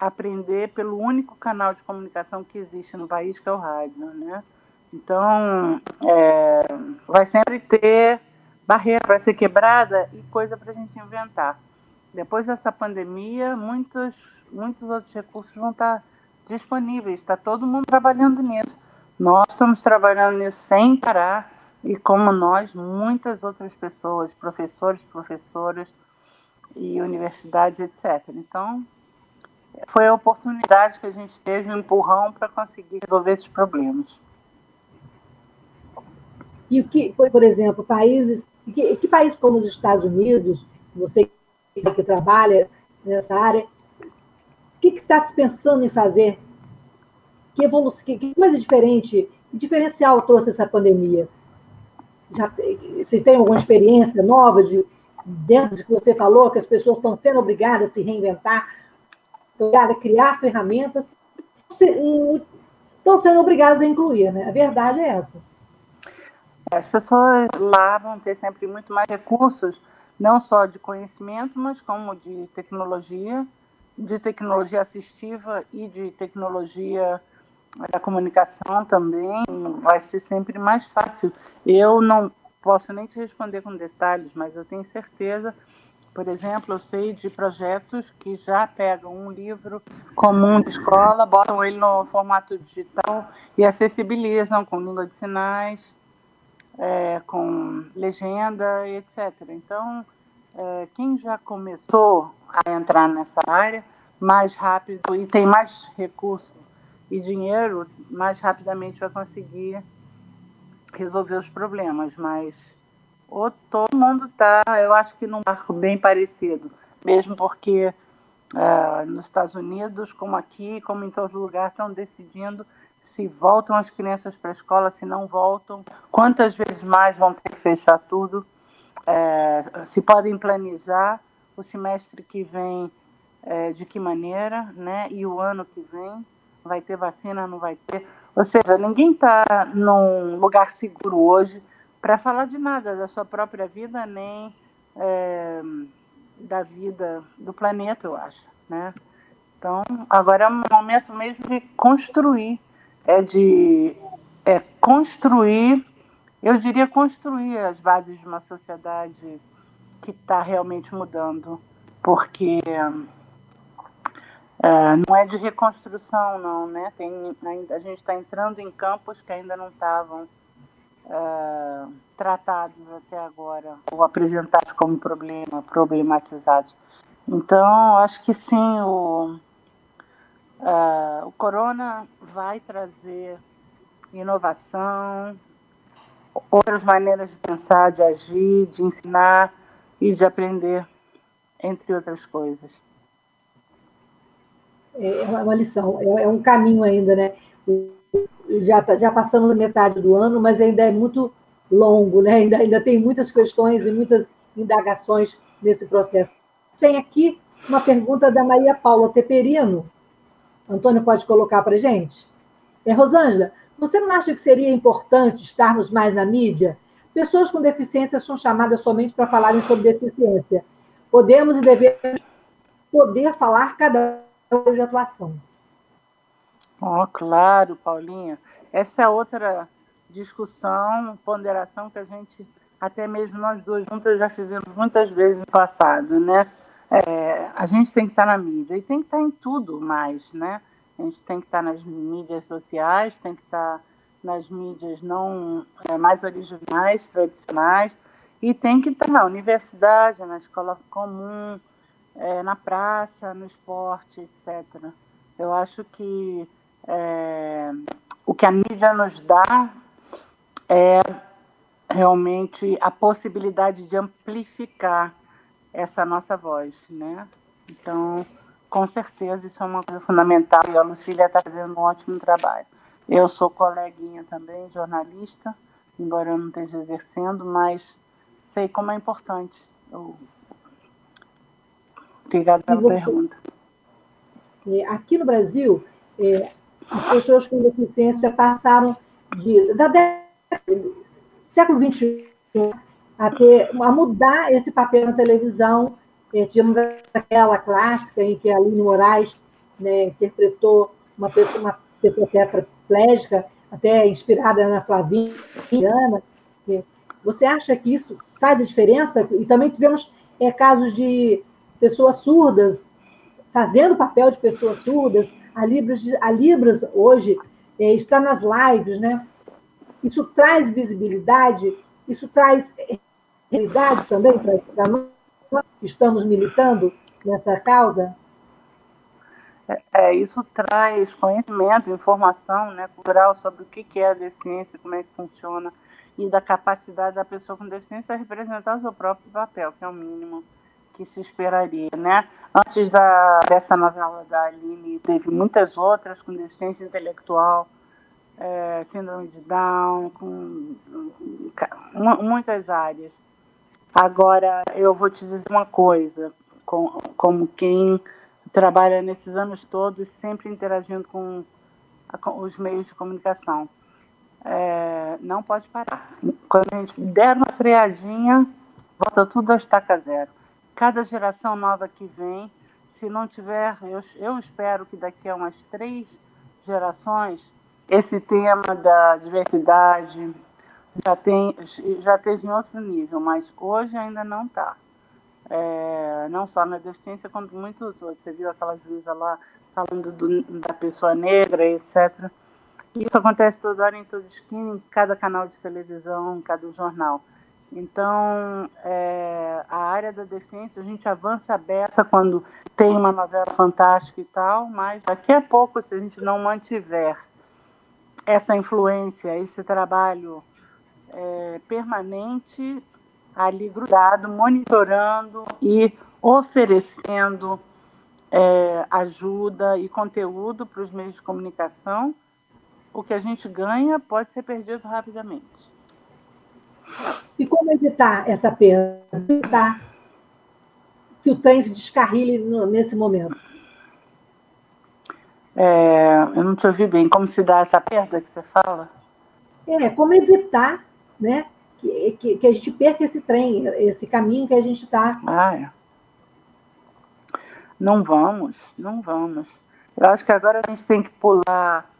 aprender pelo único canal de comunicação que existe no país, que é o rádio, né? Então, é, vai sempre ter barreira para ser quebrada e coisa para a gente inventar. Depois dessa pandemia, muitos, muitos outros recursos vão estar disponíveis, está todo mundo trabalhando nisso. Nós estamos trabalhando nisso sem parar. e como nós, muitas outras pessoas, professores, professoras e universidades, etc. Então, foi a oportunidade que a gente teve, um empurrão para conseguir resolver esses problemas. E o que, por exemplo, países, que, que países como os Estados Unidos, você que trabalha nessa área, o que está se pensando em fazer? Que evolução, que, que coisa diferente, que diferencial trouxe essa pandemia? Já, vocês têm alguma experiência nova de dentro do que você falou, que as pessoas estão sendo obrigadas a se reinventar, obrigadas a criar ferramentas, estão sendo obrigadas a incluir, né? A verdade é essa. As pessoas lá vão ter sempre muito mais recursos, não só de conhecimento, mas como de tecnologia, de tecnologia assistiva e de tecnologia da comunicação também. Vai ser sempre mais fácil. Eu não posso nem te responder com detalhes, mas eu tenho certeza. Por exemplo, eu sei de projetos que já pegam um livro comum de escola, botam ele no formato digital e acessibilizam com língua de sinais, é, com legenda, etc. Então, é, quem já começou a entrar nessa área mais rápido e tem mais recursos e dinheiro, mais rapidamente vai conseguir resolver os problemas, mas o, todo mundo está, eu acho que num barco bem parecido, mesmo porque uh, nos Estados Unidos, como aqui, como em todos os lugares, estão decidindo se voltam as crianças para a escola, se não voltam, quantas vezes mais vão ter que fechar tudo, é, se podem planejar o semestre que vem é, de que maneira, né? E o ano que vem vai ter vacina, não vai ter. Ou seja, ninguém está num lugar seguro hoje para falar de nada da sua própria vida, nem é, da vida do planeta, eu acho. Né? Então, agora é um momento mesmo de construir, é de é, construir, eu diria construir as bases de uma sociedade que está realmente mudando, porque Uh, não é de reconstrução, não, né? Tem, a gente está entrando em campos que ainda não estavam uh, tratados até agora, ou apresentados como problema, problematizados. Então, acho que sim, o, uh, o corona vai trazer inovação, outras maneiras de pensar, de agir, de ensinar e de aprender, entre outras coisas. É, é uma lição, é, é um caminho ainda, né? Já, tá, já passamos a metade do ano, mas ainda é muito longo, né? Ainda, ainda tem muitas questões e muitas indagações nesse processo. Tem aqui uma pergunta da Maria Paula Teperino. Antônio pode colocar para gente? É, Rosângela, você não acha que seria importante estarmos mais na mídia? Pessoas com deficiência são chamadas somente para falarem sobre deficiência. Podemos e devemos poder falar cada de atuação. Oh, claro, Paulinha. Essa é outra discussão, ponderação que a gente, até mesmo nós duas juntas, já fizemos muitas vezes no passado, né? É, a gente tem que estar na mídia e tem que estar em tudo mais, né? A gente tem que estar nas mídias sociais, tem que estar nas mídias não é, mais originais, tradicionais, e tem que estar na universidade, na escola comum, é, na praça, no esporte, etc. Eu acho que é, o que a mídia nos dá é realmente a possibilidade de amplificar essa nossa voz, né? Então, com certeza, isso é uma coisa fundamental e a Lucília está fazendo um ótimo trabalho. Eu sou coleguinha também, jornalista, embora eu não esteja exercendo, mas sei como é importante o, Obrigada pela você, pergunta. É, aqui no Brasil, é, as pessoas com deficiência passaram de, da década, século XXI a, ter, a mudar esse papel na televisão. É, tínhamos aquela clássica em que a Aline Moraes né, interpretou uma pessoa, uma pessoa tetraplégica, até inspirada na Flavinha. Você acha que isso faz a diferença? E também tivemos é, casos de pessoas surdas, fazendo papel de pessoas surdas. A Libras, a Libras hoje é, está nas lives, né? Isso traz visibilidade, isso traz realidade também para nós que estamos militando nessa causa? É, é, isso traz conhecimento, informação né, cultural sobre o que é a deficiência, como é que funciona, e da capacidade da pessoa com deficiência representar o seu próprio papel, que é o mínimo que se esperaria, né? Antes da, dessa novela da Aline, teve muitas outras com deficiência intelectual, é, síndrome de Down, com, com muitas áreas. Agora, eu vou te dizer uma coisa, com, como quem trabalha nesses anos todos, sempre interagindo com, com os meios de comunicação. É, não pode parar. Quando a gente der uma freadinha, volta tudo a estaca zero. Cada geração nova que vem, se não tiver, eu, eu espero que daqui a umas três gerações, esse tema da diversidade já tem já esteja em outro nível, mas hoje ainda não está é, não só na deficiência, quanto muitos outros. Você viu aquela juíza lá falando do, da pessoa negra, etc. Isso acontece toda hora em toda esquina, em cada canal de televisão, em cada jornal. Então, é, a área da deficiência, a gente avança aberta quando tem uma novela fantástica e tal, mas daqui a pouco, se a gente não mantiver essa influência, esse trabalho é, permanente, ali grudado, monitorando e oferecendo é, ajuda e conteúdo para os meios de comunicação, o que a gente ganha pode ser perdido rapidamente. E como evitar essa perda? Evitar que o trem se descarrile nesse momento? É, eu não te ouvi bem. Como se dá essa perda que você fala? É, como evitar né, que, que, que, a gente perca esse trem, esse caminho que a gente está. Ah, é. Não vamos, não vamos. Eu acho que agora a gente tem que pular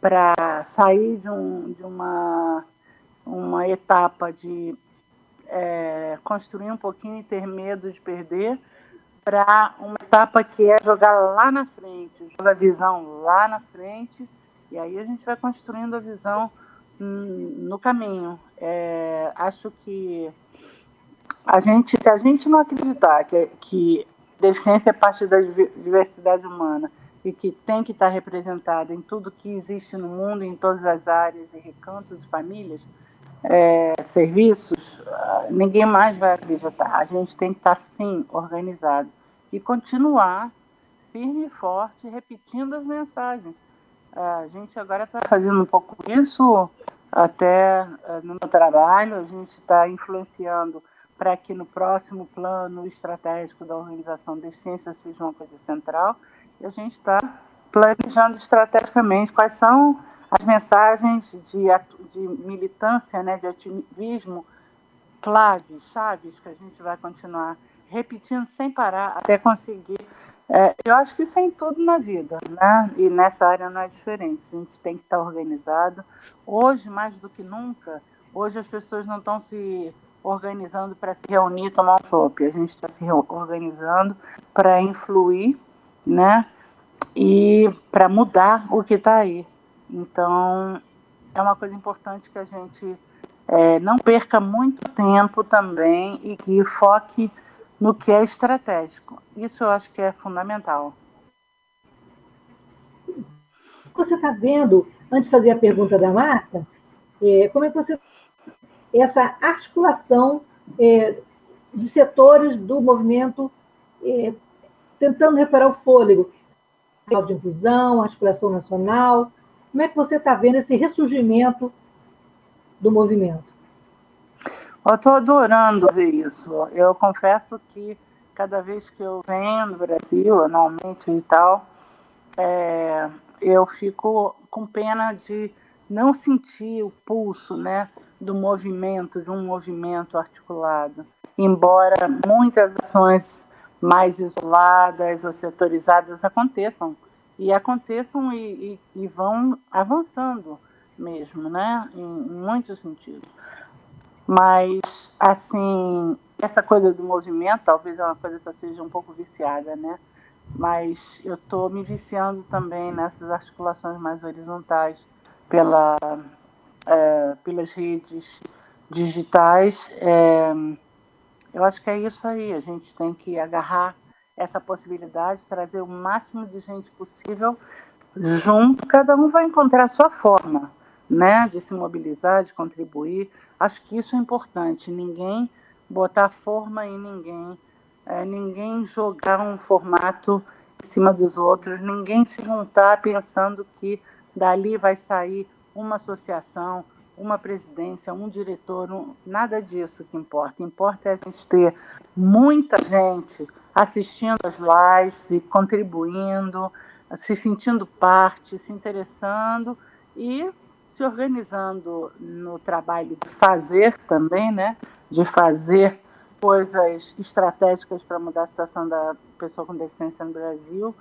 para sair de, um, de uma, uma etapa de é, construir um pouquinho e ter medo de perder, para uma etapa que é jogar lá na frente, jogar a visão lá na frente, e aí a gente vai construindo a visão no caminho. É, acho que a gente, se a gente não acreditar que, que deficiência é parte da diversidade humana e que tem que estar representada em tudo que existe no mundo, em todas as áreas e recantos, famílias, é, serviços, ninguém mais vai acreditar. A gente tem que estar, sim, organizado e continuar firme e forte, repetindo as mensagens. A gente agora está fazendo um pouco isso até eh, no meu trabalho, a gente está influenciando para que no próximo plano estratégico da organização de ciência seja uma coisa central, e a gente está planejando estrategicamente quais são as mensagens de, de militância, né, de ativismo claves, chaves, que a gente vai continuar repetindo sem parar até conseguir é, eu acho que isso é em tudo na vida, né? E nessa área não é diferente. A gente tem que estar organizado. Hoje, mais do que nunca, hoje as pessoas não estão se organizando para se reunir e tomar um chopp. A gente está se organizando para influir, né? E para mudar o que está aí. Então, é uma coisa importante que a gente é, não perca muito tempo também e que foque no que é estratégico. Isso eu acho que é fundamental. Você está vendo, antes de fazer a pergunta da Marta, é, como é que você. Essa articulação é, de setores do movimento é, tentando recuperar o fôlego, de inclusão, articulação nacional. Como é que você está vendo esse ressurgimento do movimento? Eu estou adorando ver isso. Eu confesso que cada vez que eu venho no Brasil, anualmente e tal, é, eu fico com pena de não sentir o pulso né, do movimento, de um movimento articulado. Embora muitas ações mais isoladas ou setorizadas aconteçam, e aconteçam e, e, e vão avançando mesmo, né, em, em muitos sentidos. Mas, assim, essa coisa do movimento, talvez é uma coisa que eu seja um pouco viciada, né? Mas eu estou me viciando também nessas articulações mais horizontais pela é, pelas redes digitais. É, eu acho que é isso aí. A gente tem que agarrar essa possibilidade, trazer o máximo de gente possível junto. Cada um vai encontrar a sua forma, né, de se mobilizar, de contribuir. Acho que isso é importante. Ninguém botar forma em ninguém, é, ninguém jogar um formato em cima dos outros, ninguém se juntar pensando que dali vai sair uma associação, uma presidência, um diretor, um, nada disso que importa. Importa é a gente ter muita gente assistindo as lives e contribuindo, se sentindo parte, se interessando e se organizando no trabalho de fazer também, né? De fazer coisas estratégicas para mudar a situação da pessoa com deficiência no Brasil,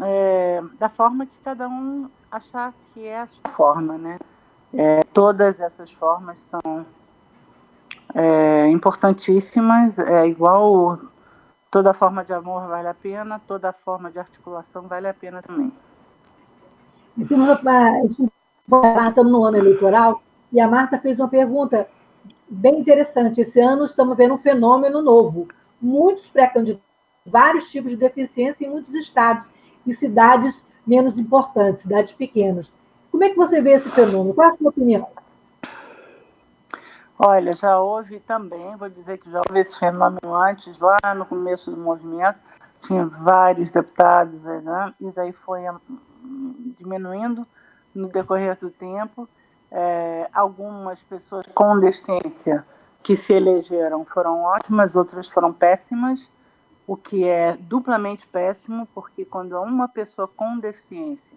é, da forma que cada um achar que é a sua forma, né? É, todas essas formas são é, importantíssimas, é igual toda forma de amor vale a pena, toda forma de articulação vale a pena também. Estamos no ano eleitoral e a Marta fez uma pergunta bem interessante. Esse ano estamos vendo um fenômeno novo. Muitos pré-candidatos, vários tipos de deficiência em muitos estados e cidades menos importantes, cidades pequenas. Como é que você vê esse fenômeno? Qual é a sua opinião? Olha, já houve também, vou dizer que já houve esse fenômeno antes, lá no começo do movimento, tinha vários deputados, né? e daí foi hum, diminuindo no decorrer do tempo. É, algumas pessoas com deficiência que se elegeram foram ótimas, outras foram péssimas, o que é duplamente péssimo, porque quando uma pessoa com deficiência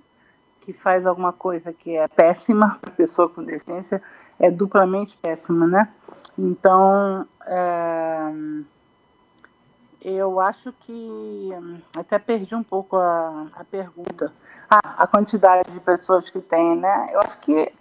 que faz alguma coisa que é péssima para a pessoa com deficiência, é duplamente péssima, né? Então, é, eu acho que até perdi um pouco a, a pergunta. Ah, a quantidade de pessoas que tem, né? Eu acho que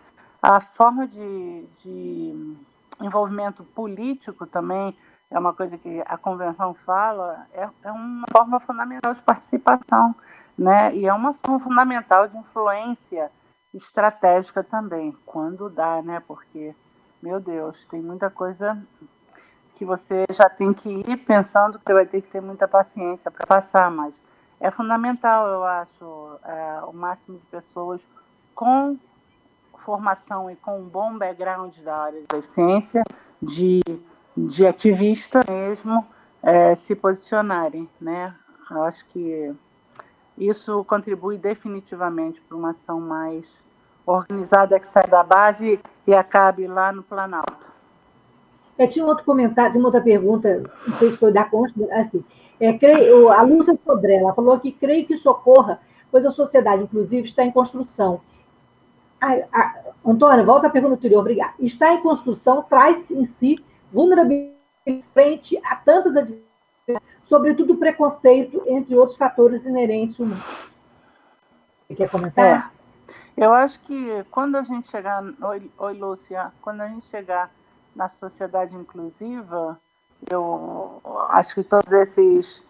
a forma de, de envolvimento político também é uma coisa que a convenção fala, é, é uma forma fundamental de participação né? E é uma forma fundamental de influência estratégica também, quando dá, né? Porque, meu Deus, tem muita coisa que você já tem que ir pensando que vai ter que ter muita paciência para passar, mas é fundamental, eu acho, é, o máximo de pessoas com formação e com um bom background da área da ciência, de, de ativista mesmo, é, se posicionarem, né? Eu acho que isso contribui definitivamente para uma ação mais organizada que sai da base e acabe lá no Planalto. Tinha um outro comentário, uma outra pergunta, não sei se foi da consta, assim, é, creio, a Lúcia Sodré, falou que creio que isso ocorra, pois a sociedade, inclusive, está em construção. A, a, Antônia, volta à pergunta anterior, obrigada. Está em construção, traz em si vulnerabilidade frente a tantas adversidades sobretudo preconceito, entre outros fatores inerentes mundo. Você quer comentar? É. Eu acho que quando a gente chegar. Oi, oi, Lúcia. Quando a gente chegar na sociedade inclusiva, eu acho que todos esses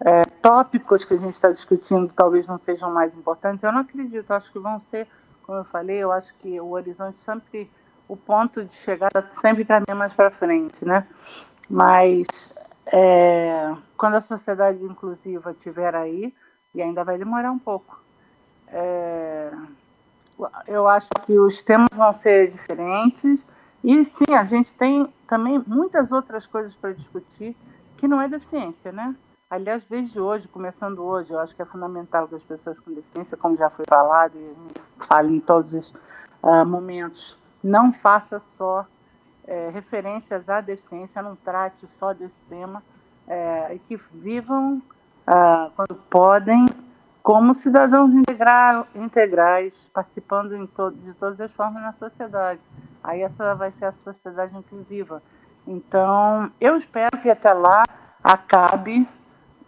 é, tópicos que a gente está discutindo talvez não sejam mais importantes. Eu não acredito, acho que vão ser, como eu falei, eu acho que o horizonte sempre, o ponto de chegada sempre caminha mais para frente, né? Mas é, quando a sociedade inclusiva estiver aí, e ainda vai demorar um pouco, é, eu acho que os temas vão ser diferentes. E sim, a gente tem também muitas outras coisas para discutir que não é deficiência, né? Aliás, desde hoje, começando hoje, eu acho que é fundamental que as pessoas com deficiência, como já foi falado, e falo em todos os uh, momentos, não faça só é, referências à deficiência, não trate só desse tema, é, e que vivam, ah, quando podem, como cidadãos integra integrais, participando to de todas as formas na sociedade. Aí essa vai ser a sociedade inclusiva. Então, eu espero que até lá acabe,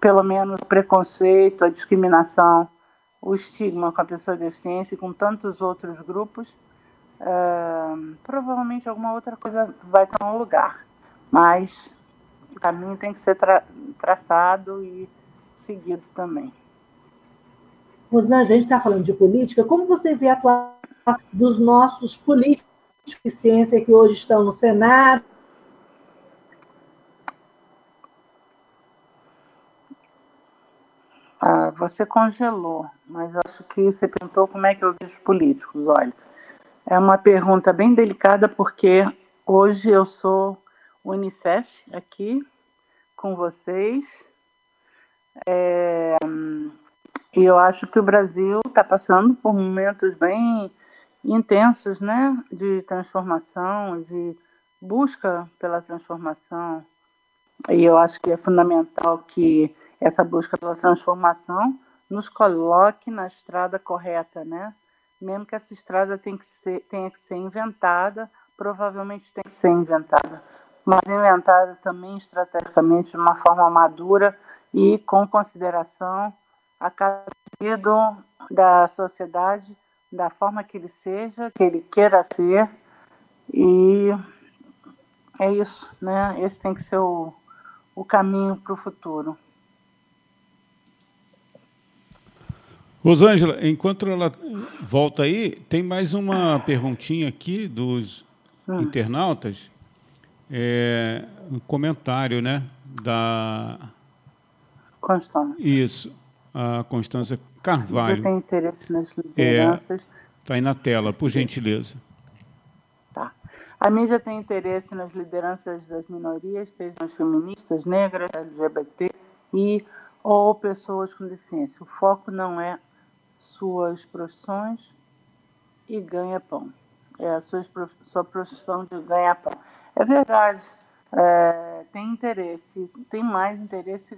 pelo menos, o preconceito, a discriminação, o estigma com a pessoa de deficiência e com tantos outros grupos Uh, provavelmente alguma outra coisa vai estar no lugar, mas o caminho tem que ser tra traçado e seguido também. Rosângela, a gente está falando de política, como você vê a atuação dos nossos políticos deficiência que hoje estão no Senado. Ah, você congelou, mas acho que você perguntou como é que eu vejo os políticos. Olha, é uma pergunta bem delicada porque hoje eu sou Unicef aqui com vocês. É, e eu acho que o Brasil está passando por momentos bem intensos, né, de transformação, de busca pela transformação. E eu acho que é fundamental que essa busca pela transformação nos coloque na estrada correta, né? Mesmo que essa estrada tenha que ser, tenha que ser inventada, provavelmente tem que ser inventada, mas inventada também estrategicamente de uma forma madura e com consideração a cada indivíduo da sociedade da forma que ele seja, que ele queira ser. E é isso, né? Esse tem que ser o, o caminho para o futuro. Rosângela, enquanto ela volta aí, tem mais uma perguntinha aqui dos hum. internautas. É, um comentário, né? Da. Constância. Isso, a Constância Carvalho. Interesse nas lideranças. Está é, aí na tela, por gentileza. Tá. A mídia tem interesse nas lideranças das minorias, sejam as feministas, negras, LGBT e ou pessoas com deficiência. O foco não é suas profissões e ganha-pão. É a sua, sua profissão de ganhar-pão. É verdade, é, tem interesse, tem mais interesse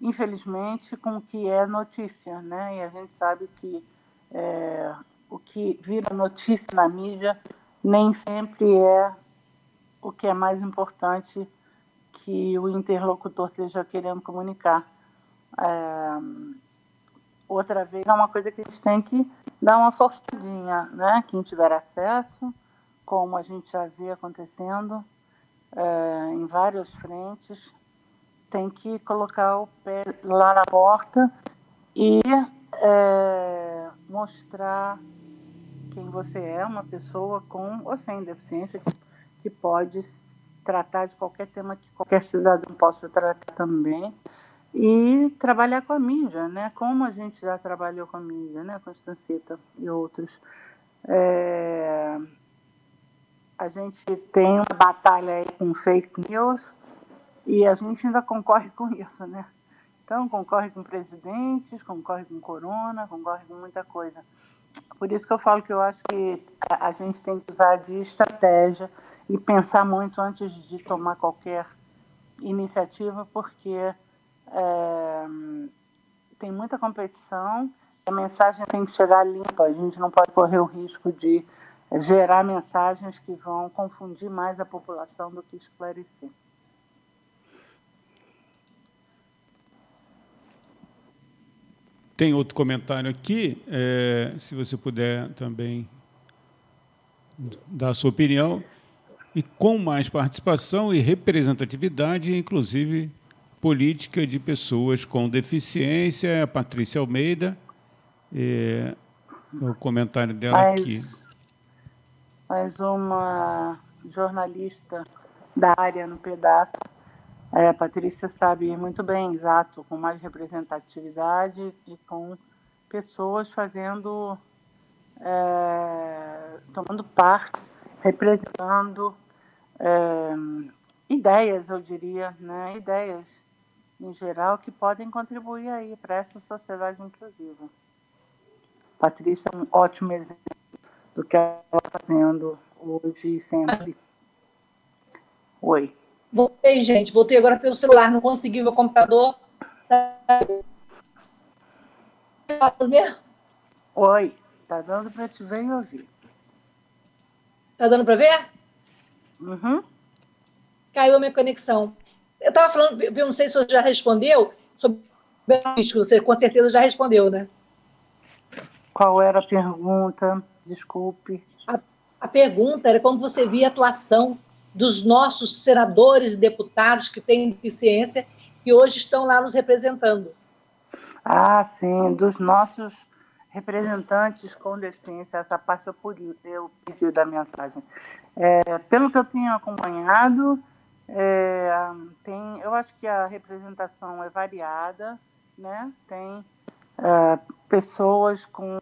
infelizmente, com o que é notícia, né? E a gente sabe que é, o que vira notícia na mídia nem sempre é o que é mais importante que o interlocutor esteja querendo comunicar. É, outra vez, é uma coisa que a gente tem que dar uma forçadinha, né? Quem tiver acesso, como a gente já vê acontecendo é, em várias frentes, tem que colocar o pé lá na porta e é, mostrar quem você é, uma pessoa com ou sem deficiência que, pode tratar de qualquer tema que qualquer cidadão possa tratar também e trabalhar com a mídia, né? Como a gente já trabalhou com a mídia, né? Constancita e outros. É... A gente tem uma batalha aí com fake news e a gente ainda concorre com isso, né? Então, concorre com presidentes, concorre com corona, concorre com muita coisa. Por isso que eu falo que eu acho que a gente tem que usar de estratégia e pensar muito antes de tomar qualquer iniciativa, porque é, tem muita competição, a mensagem tem que chegar limpa, a gente não pode correr o risco de gerar mensagens que vão confundir mais a população do que esclarecer. Tem outro comentário aqui, é, se você puder também dar a sua opinião. E com mais participação e representatividade, inclusive política de pessoas com deficiência, a Patrícia Almeida. É, o comentário dela mais, aqui. Mais uma jornalista da área no pedaço é, a Patrícia sabe muito bem, exato, com mais representatividade e com pessoas fazendo, é, tomando parte, representando é, ideias, eu diria, né? ideias em geral que podem contribuir aí para essa sociedade inclusiva. Patrícia é um ótimo exemplo do que ela está fazendo hoje e sempre. Oi. Voltei, gente. Voltei agora pelo celular. Não consegui o computador. Oi. Tá dando para te ver e ouvir. Tá dando para ver? Uhum. Caiu a minha conexão. Eu estava falando, eu não sei se você já respondeu sobre o você com certeza já respondeu, né? Qual era a pergunta? Desculpe. A, a pergunta era como você via a atuação dos nossos senadores e deputados que têm deficiência, que hoje estão lá nos representando. Ah, sim, dos nossos representantes com deficiência. Essa parte eu, pude, eu pedi da mensagem. É, pelo que eu tenho acompanhado, é, tem, eu acho que a representação é variada, né? Tem é, pessoas com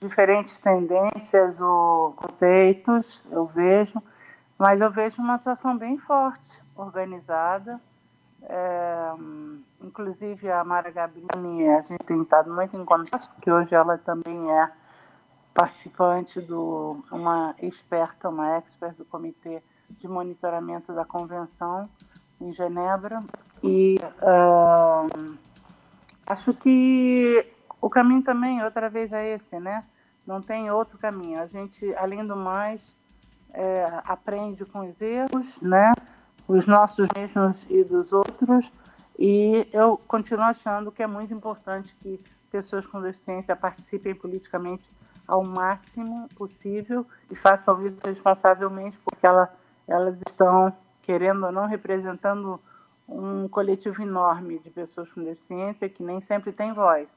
diferentes tendências ou conceitos, eu vejo, mas eu vejo uma atuação bem forte, organizada. É, inclusive a Mara Gabini, a gente tem estado muito em contato, porque hoje ela também é participante do uma experta, uma expert do comitê de monitoramento da convenção em Genebra e uh, acho que o caminho também outra vez é esse, né? Não tem outro caminho. A gente, além do mais, é, aprende com os erros, né? Os nossos mesmos e dos outros. E eu continuo achando que é muito importante que pessoas com deficiência participem politicamente ao máximo possível e façam isso responsavelmente, porque ela, elas estão, querendo ou não, representando um coletivo enorme de pessoas com deficiência que nem sempre tem voz.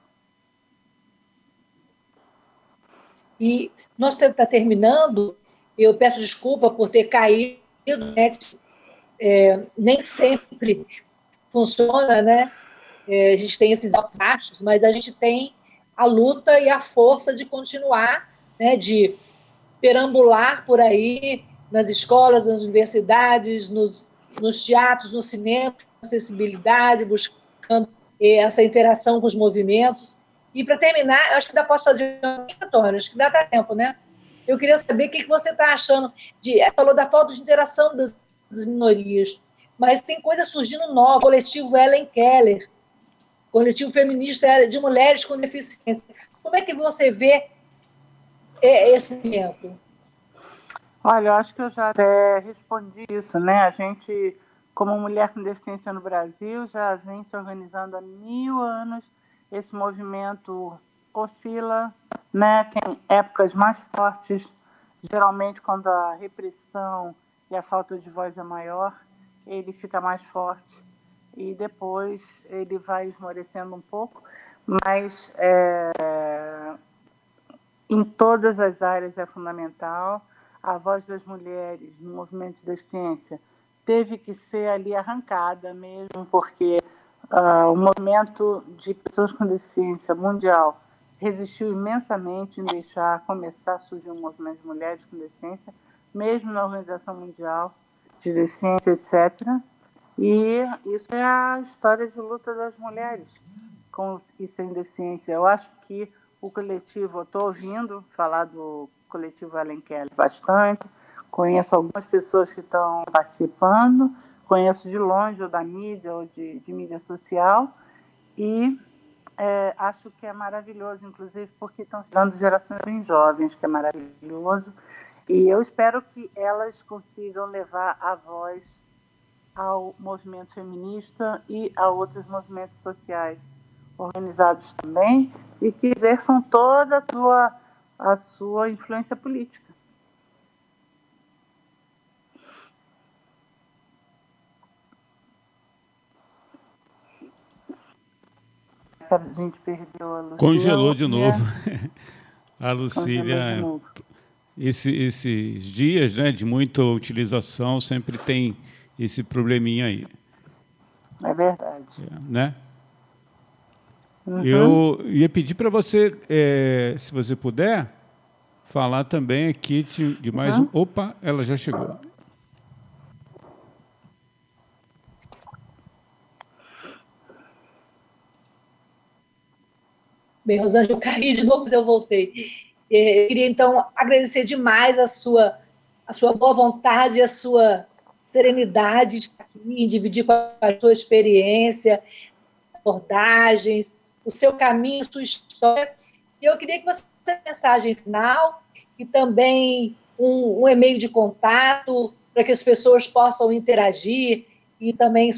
E nós está terminando, eu peço desculpa por ter caído, né? é, nem sempre funciona, né? É, a gente tem esses altos baixos, mas a gente tem a luta e a força de continuar, né? De perambular por aí nas escolas, nas universidades, nos, nos teatros, no cinema, acessibilidade, buscando é, essa interação com os movimentos e para terminar, eu acho que ainda posso fazer um Antônio, acho que dá tempo, né? Eu queria saber o que você está achando de. Falou da falta de interação das minorias, mas tem coisa surgindo nova, coletivo Ellen Keller, coletivo feminista de mulheres com deficiência. Como é que você vê esse momento? Olha, eu acho que eu já até respondi isso, né? A gente, como mulher com deficiência no Brasil, já vem se organizando há mil anos esse movimento oscila, né? Tem épocas mais fortes, geralmente quando a repressão e a falta de voz é maior, ele fica mais forte e depois ele vai esmorecendo um pouco, mas é, em todas as áreas é fundamental. A voz das mulheres no movimento da ciência teve que ser ali arrancada mesmo, porque Uh, o movimento de pessoas com deficiência mundial resistiu imensamente em deixar começar a surgir um movimento de mulheres com deficiência, mesmo na Organização Mundial de Deficiência, etc. E isso é a história de luta das mulheres com e sem deficiência. Eu acho que o coletivo, eu estou ouvindo falar do coletivo Ellen Keller bastante, conheço algumas pessoas que estão participando, conheço de longe, ou da mídia, ou de, de mídia social, e é, acho que é maravilhoso, inclusive porque estão chegando gerações bem jovens, que é maravilhoso, e eu espero que elas consigam levar a voz ao movimento feminista e a outros movimentos sociais organizados também, e que exerçam toda a sua, a sua influência política. A gente perdeu a Lucília. Congelou de novo. a Lucília, esse, esses dias né, de muita utilização sempre tem esse probleminha aí. É verdade. É, né? Uhum. Eu ia pedir para você, é, se você puder, falar também aqui de, de mais uhum. um. Opa, ela já chegou. Bem, Rosângela, eu caí de novo, mas eu voltei. É, eu queria, então, agradecer demais a sua, a sua boa vontade, a sua serenidade de estar aqui, dividir com a sua experiência, abordagens, o seu caminho, a sua história. E eu queria que você uma mensagem final e também um, um e-mail de contato para que as pessoas possam interagir e também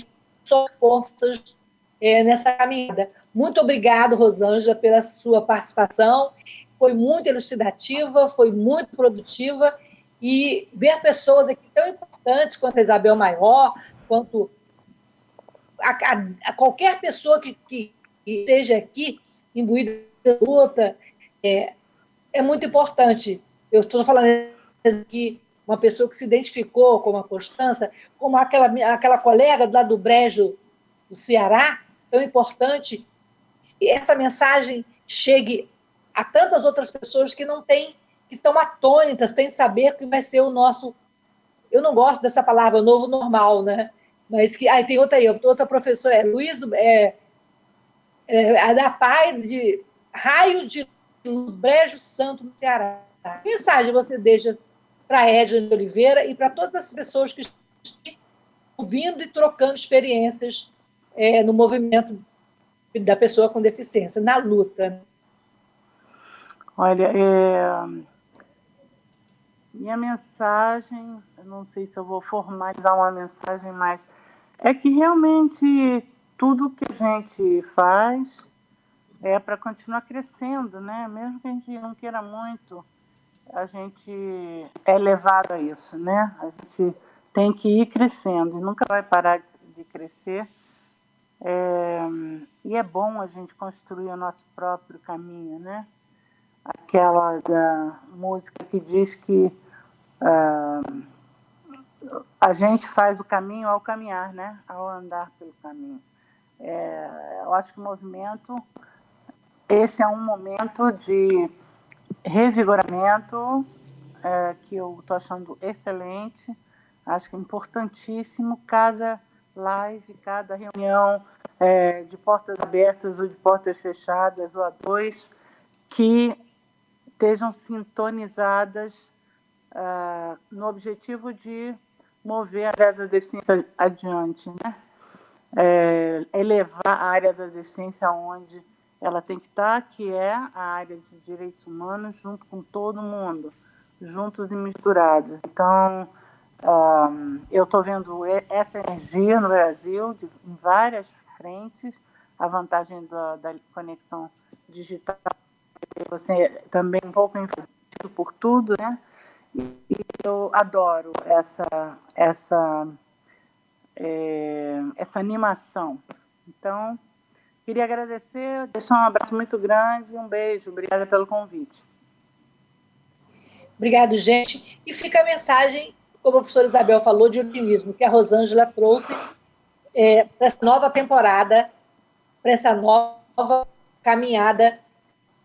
só forças é, nessa caminhada. Muito obrigado, Rosângela, pela sua participação. Foi muito elucidativa, foi muito produtiva e ver pessoas aqui tão importantes quanto a Isabel Maior, quanto a, a, a qualquer pessoa que, que, esteja aqui imbuída de luta, é, é muito importante. Eu estou falando que uma pessoa que se identificou como a Constança, como aquela, aquela colega lá do Brejo do Ceará, tão importante, e essa mensagem chegue a tantas outras pessoas que não têm, que estão atônitas, têm saber que vai ser o nosso. Eu não gosto dessa palavra, novo normal, né? Mas que. Aí tem outra aí, outra professora, é Luiz, é, é, a da Pai de Raio de Brejo Santo no Ceará. Que mensagem você deixa para Edna de Oliveira e para todas as pessoas que estão ouvindo e trocando experiências é, no movimento da pessoa com deficiência, na luta? Olha, é... minha mensagem, não sei se eu vou formalizar uma mensagem, mas é que realmente tudo que a gente faz é para continuar crescendo, né? Mesmo que a gente não queira muito, a gente é levado a isso, né? A gente tem que ir crescendo e nunca vai parar de crescer. É, e é bom a gente construir o nosso próprio caminho, né? Aquela da música que diz que uh, a gente faz o caminho ao caminhar, né? Ao andar pelo caminho. É, eu acho que o movimento, esse é um momento de revigoramento é, que eu estou achando excelente. Acho que é importantíssimo cada live, cada reunião é, de portas abertas ou de portas fechadas ou a dois, que estejam sintonizadas uh, no objetivo de mover a área da deficiência adiante, né? É, elevar a área da deficiência onde ela tem que estar, que é a área de direitos humanos, junto com todo mundo, juntos e misturados. Então, um, eu estou vendo essa energia no Brasil, de, em várias frentes, a vantagem da, da conexão digital, você também um pouco influenciado por tudo, né? E eu adoro essa, essa, é, essa animação. Então, Queria agradecer, deixar um abraço muito grande e um beijo. Obrigada pelo convite. Obrigado, gente. E fica a mensagem, como a professora Isabel falou, de otimismo, que a Rosângela trouxe é, para essa nova temporada, para essa nova caminhada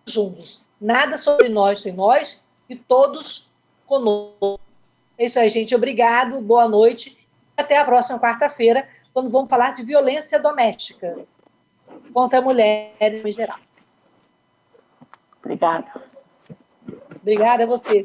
juntos. Nada sobre nós sem nós e todos conosco. É isso aí, gente. Obrigado, boa noite. Até a próxima quarta-feira, quando vamos falar de violência doméstica contra mulheres em geral. Obrigada. Obrigada a você.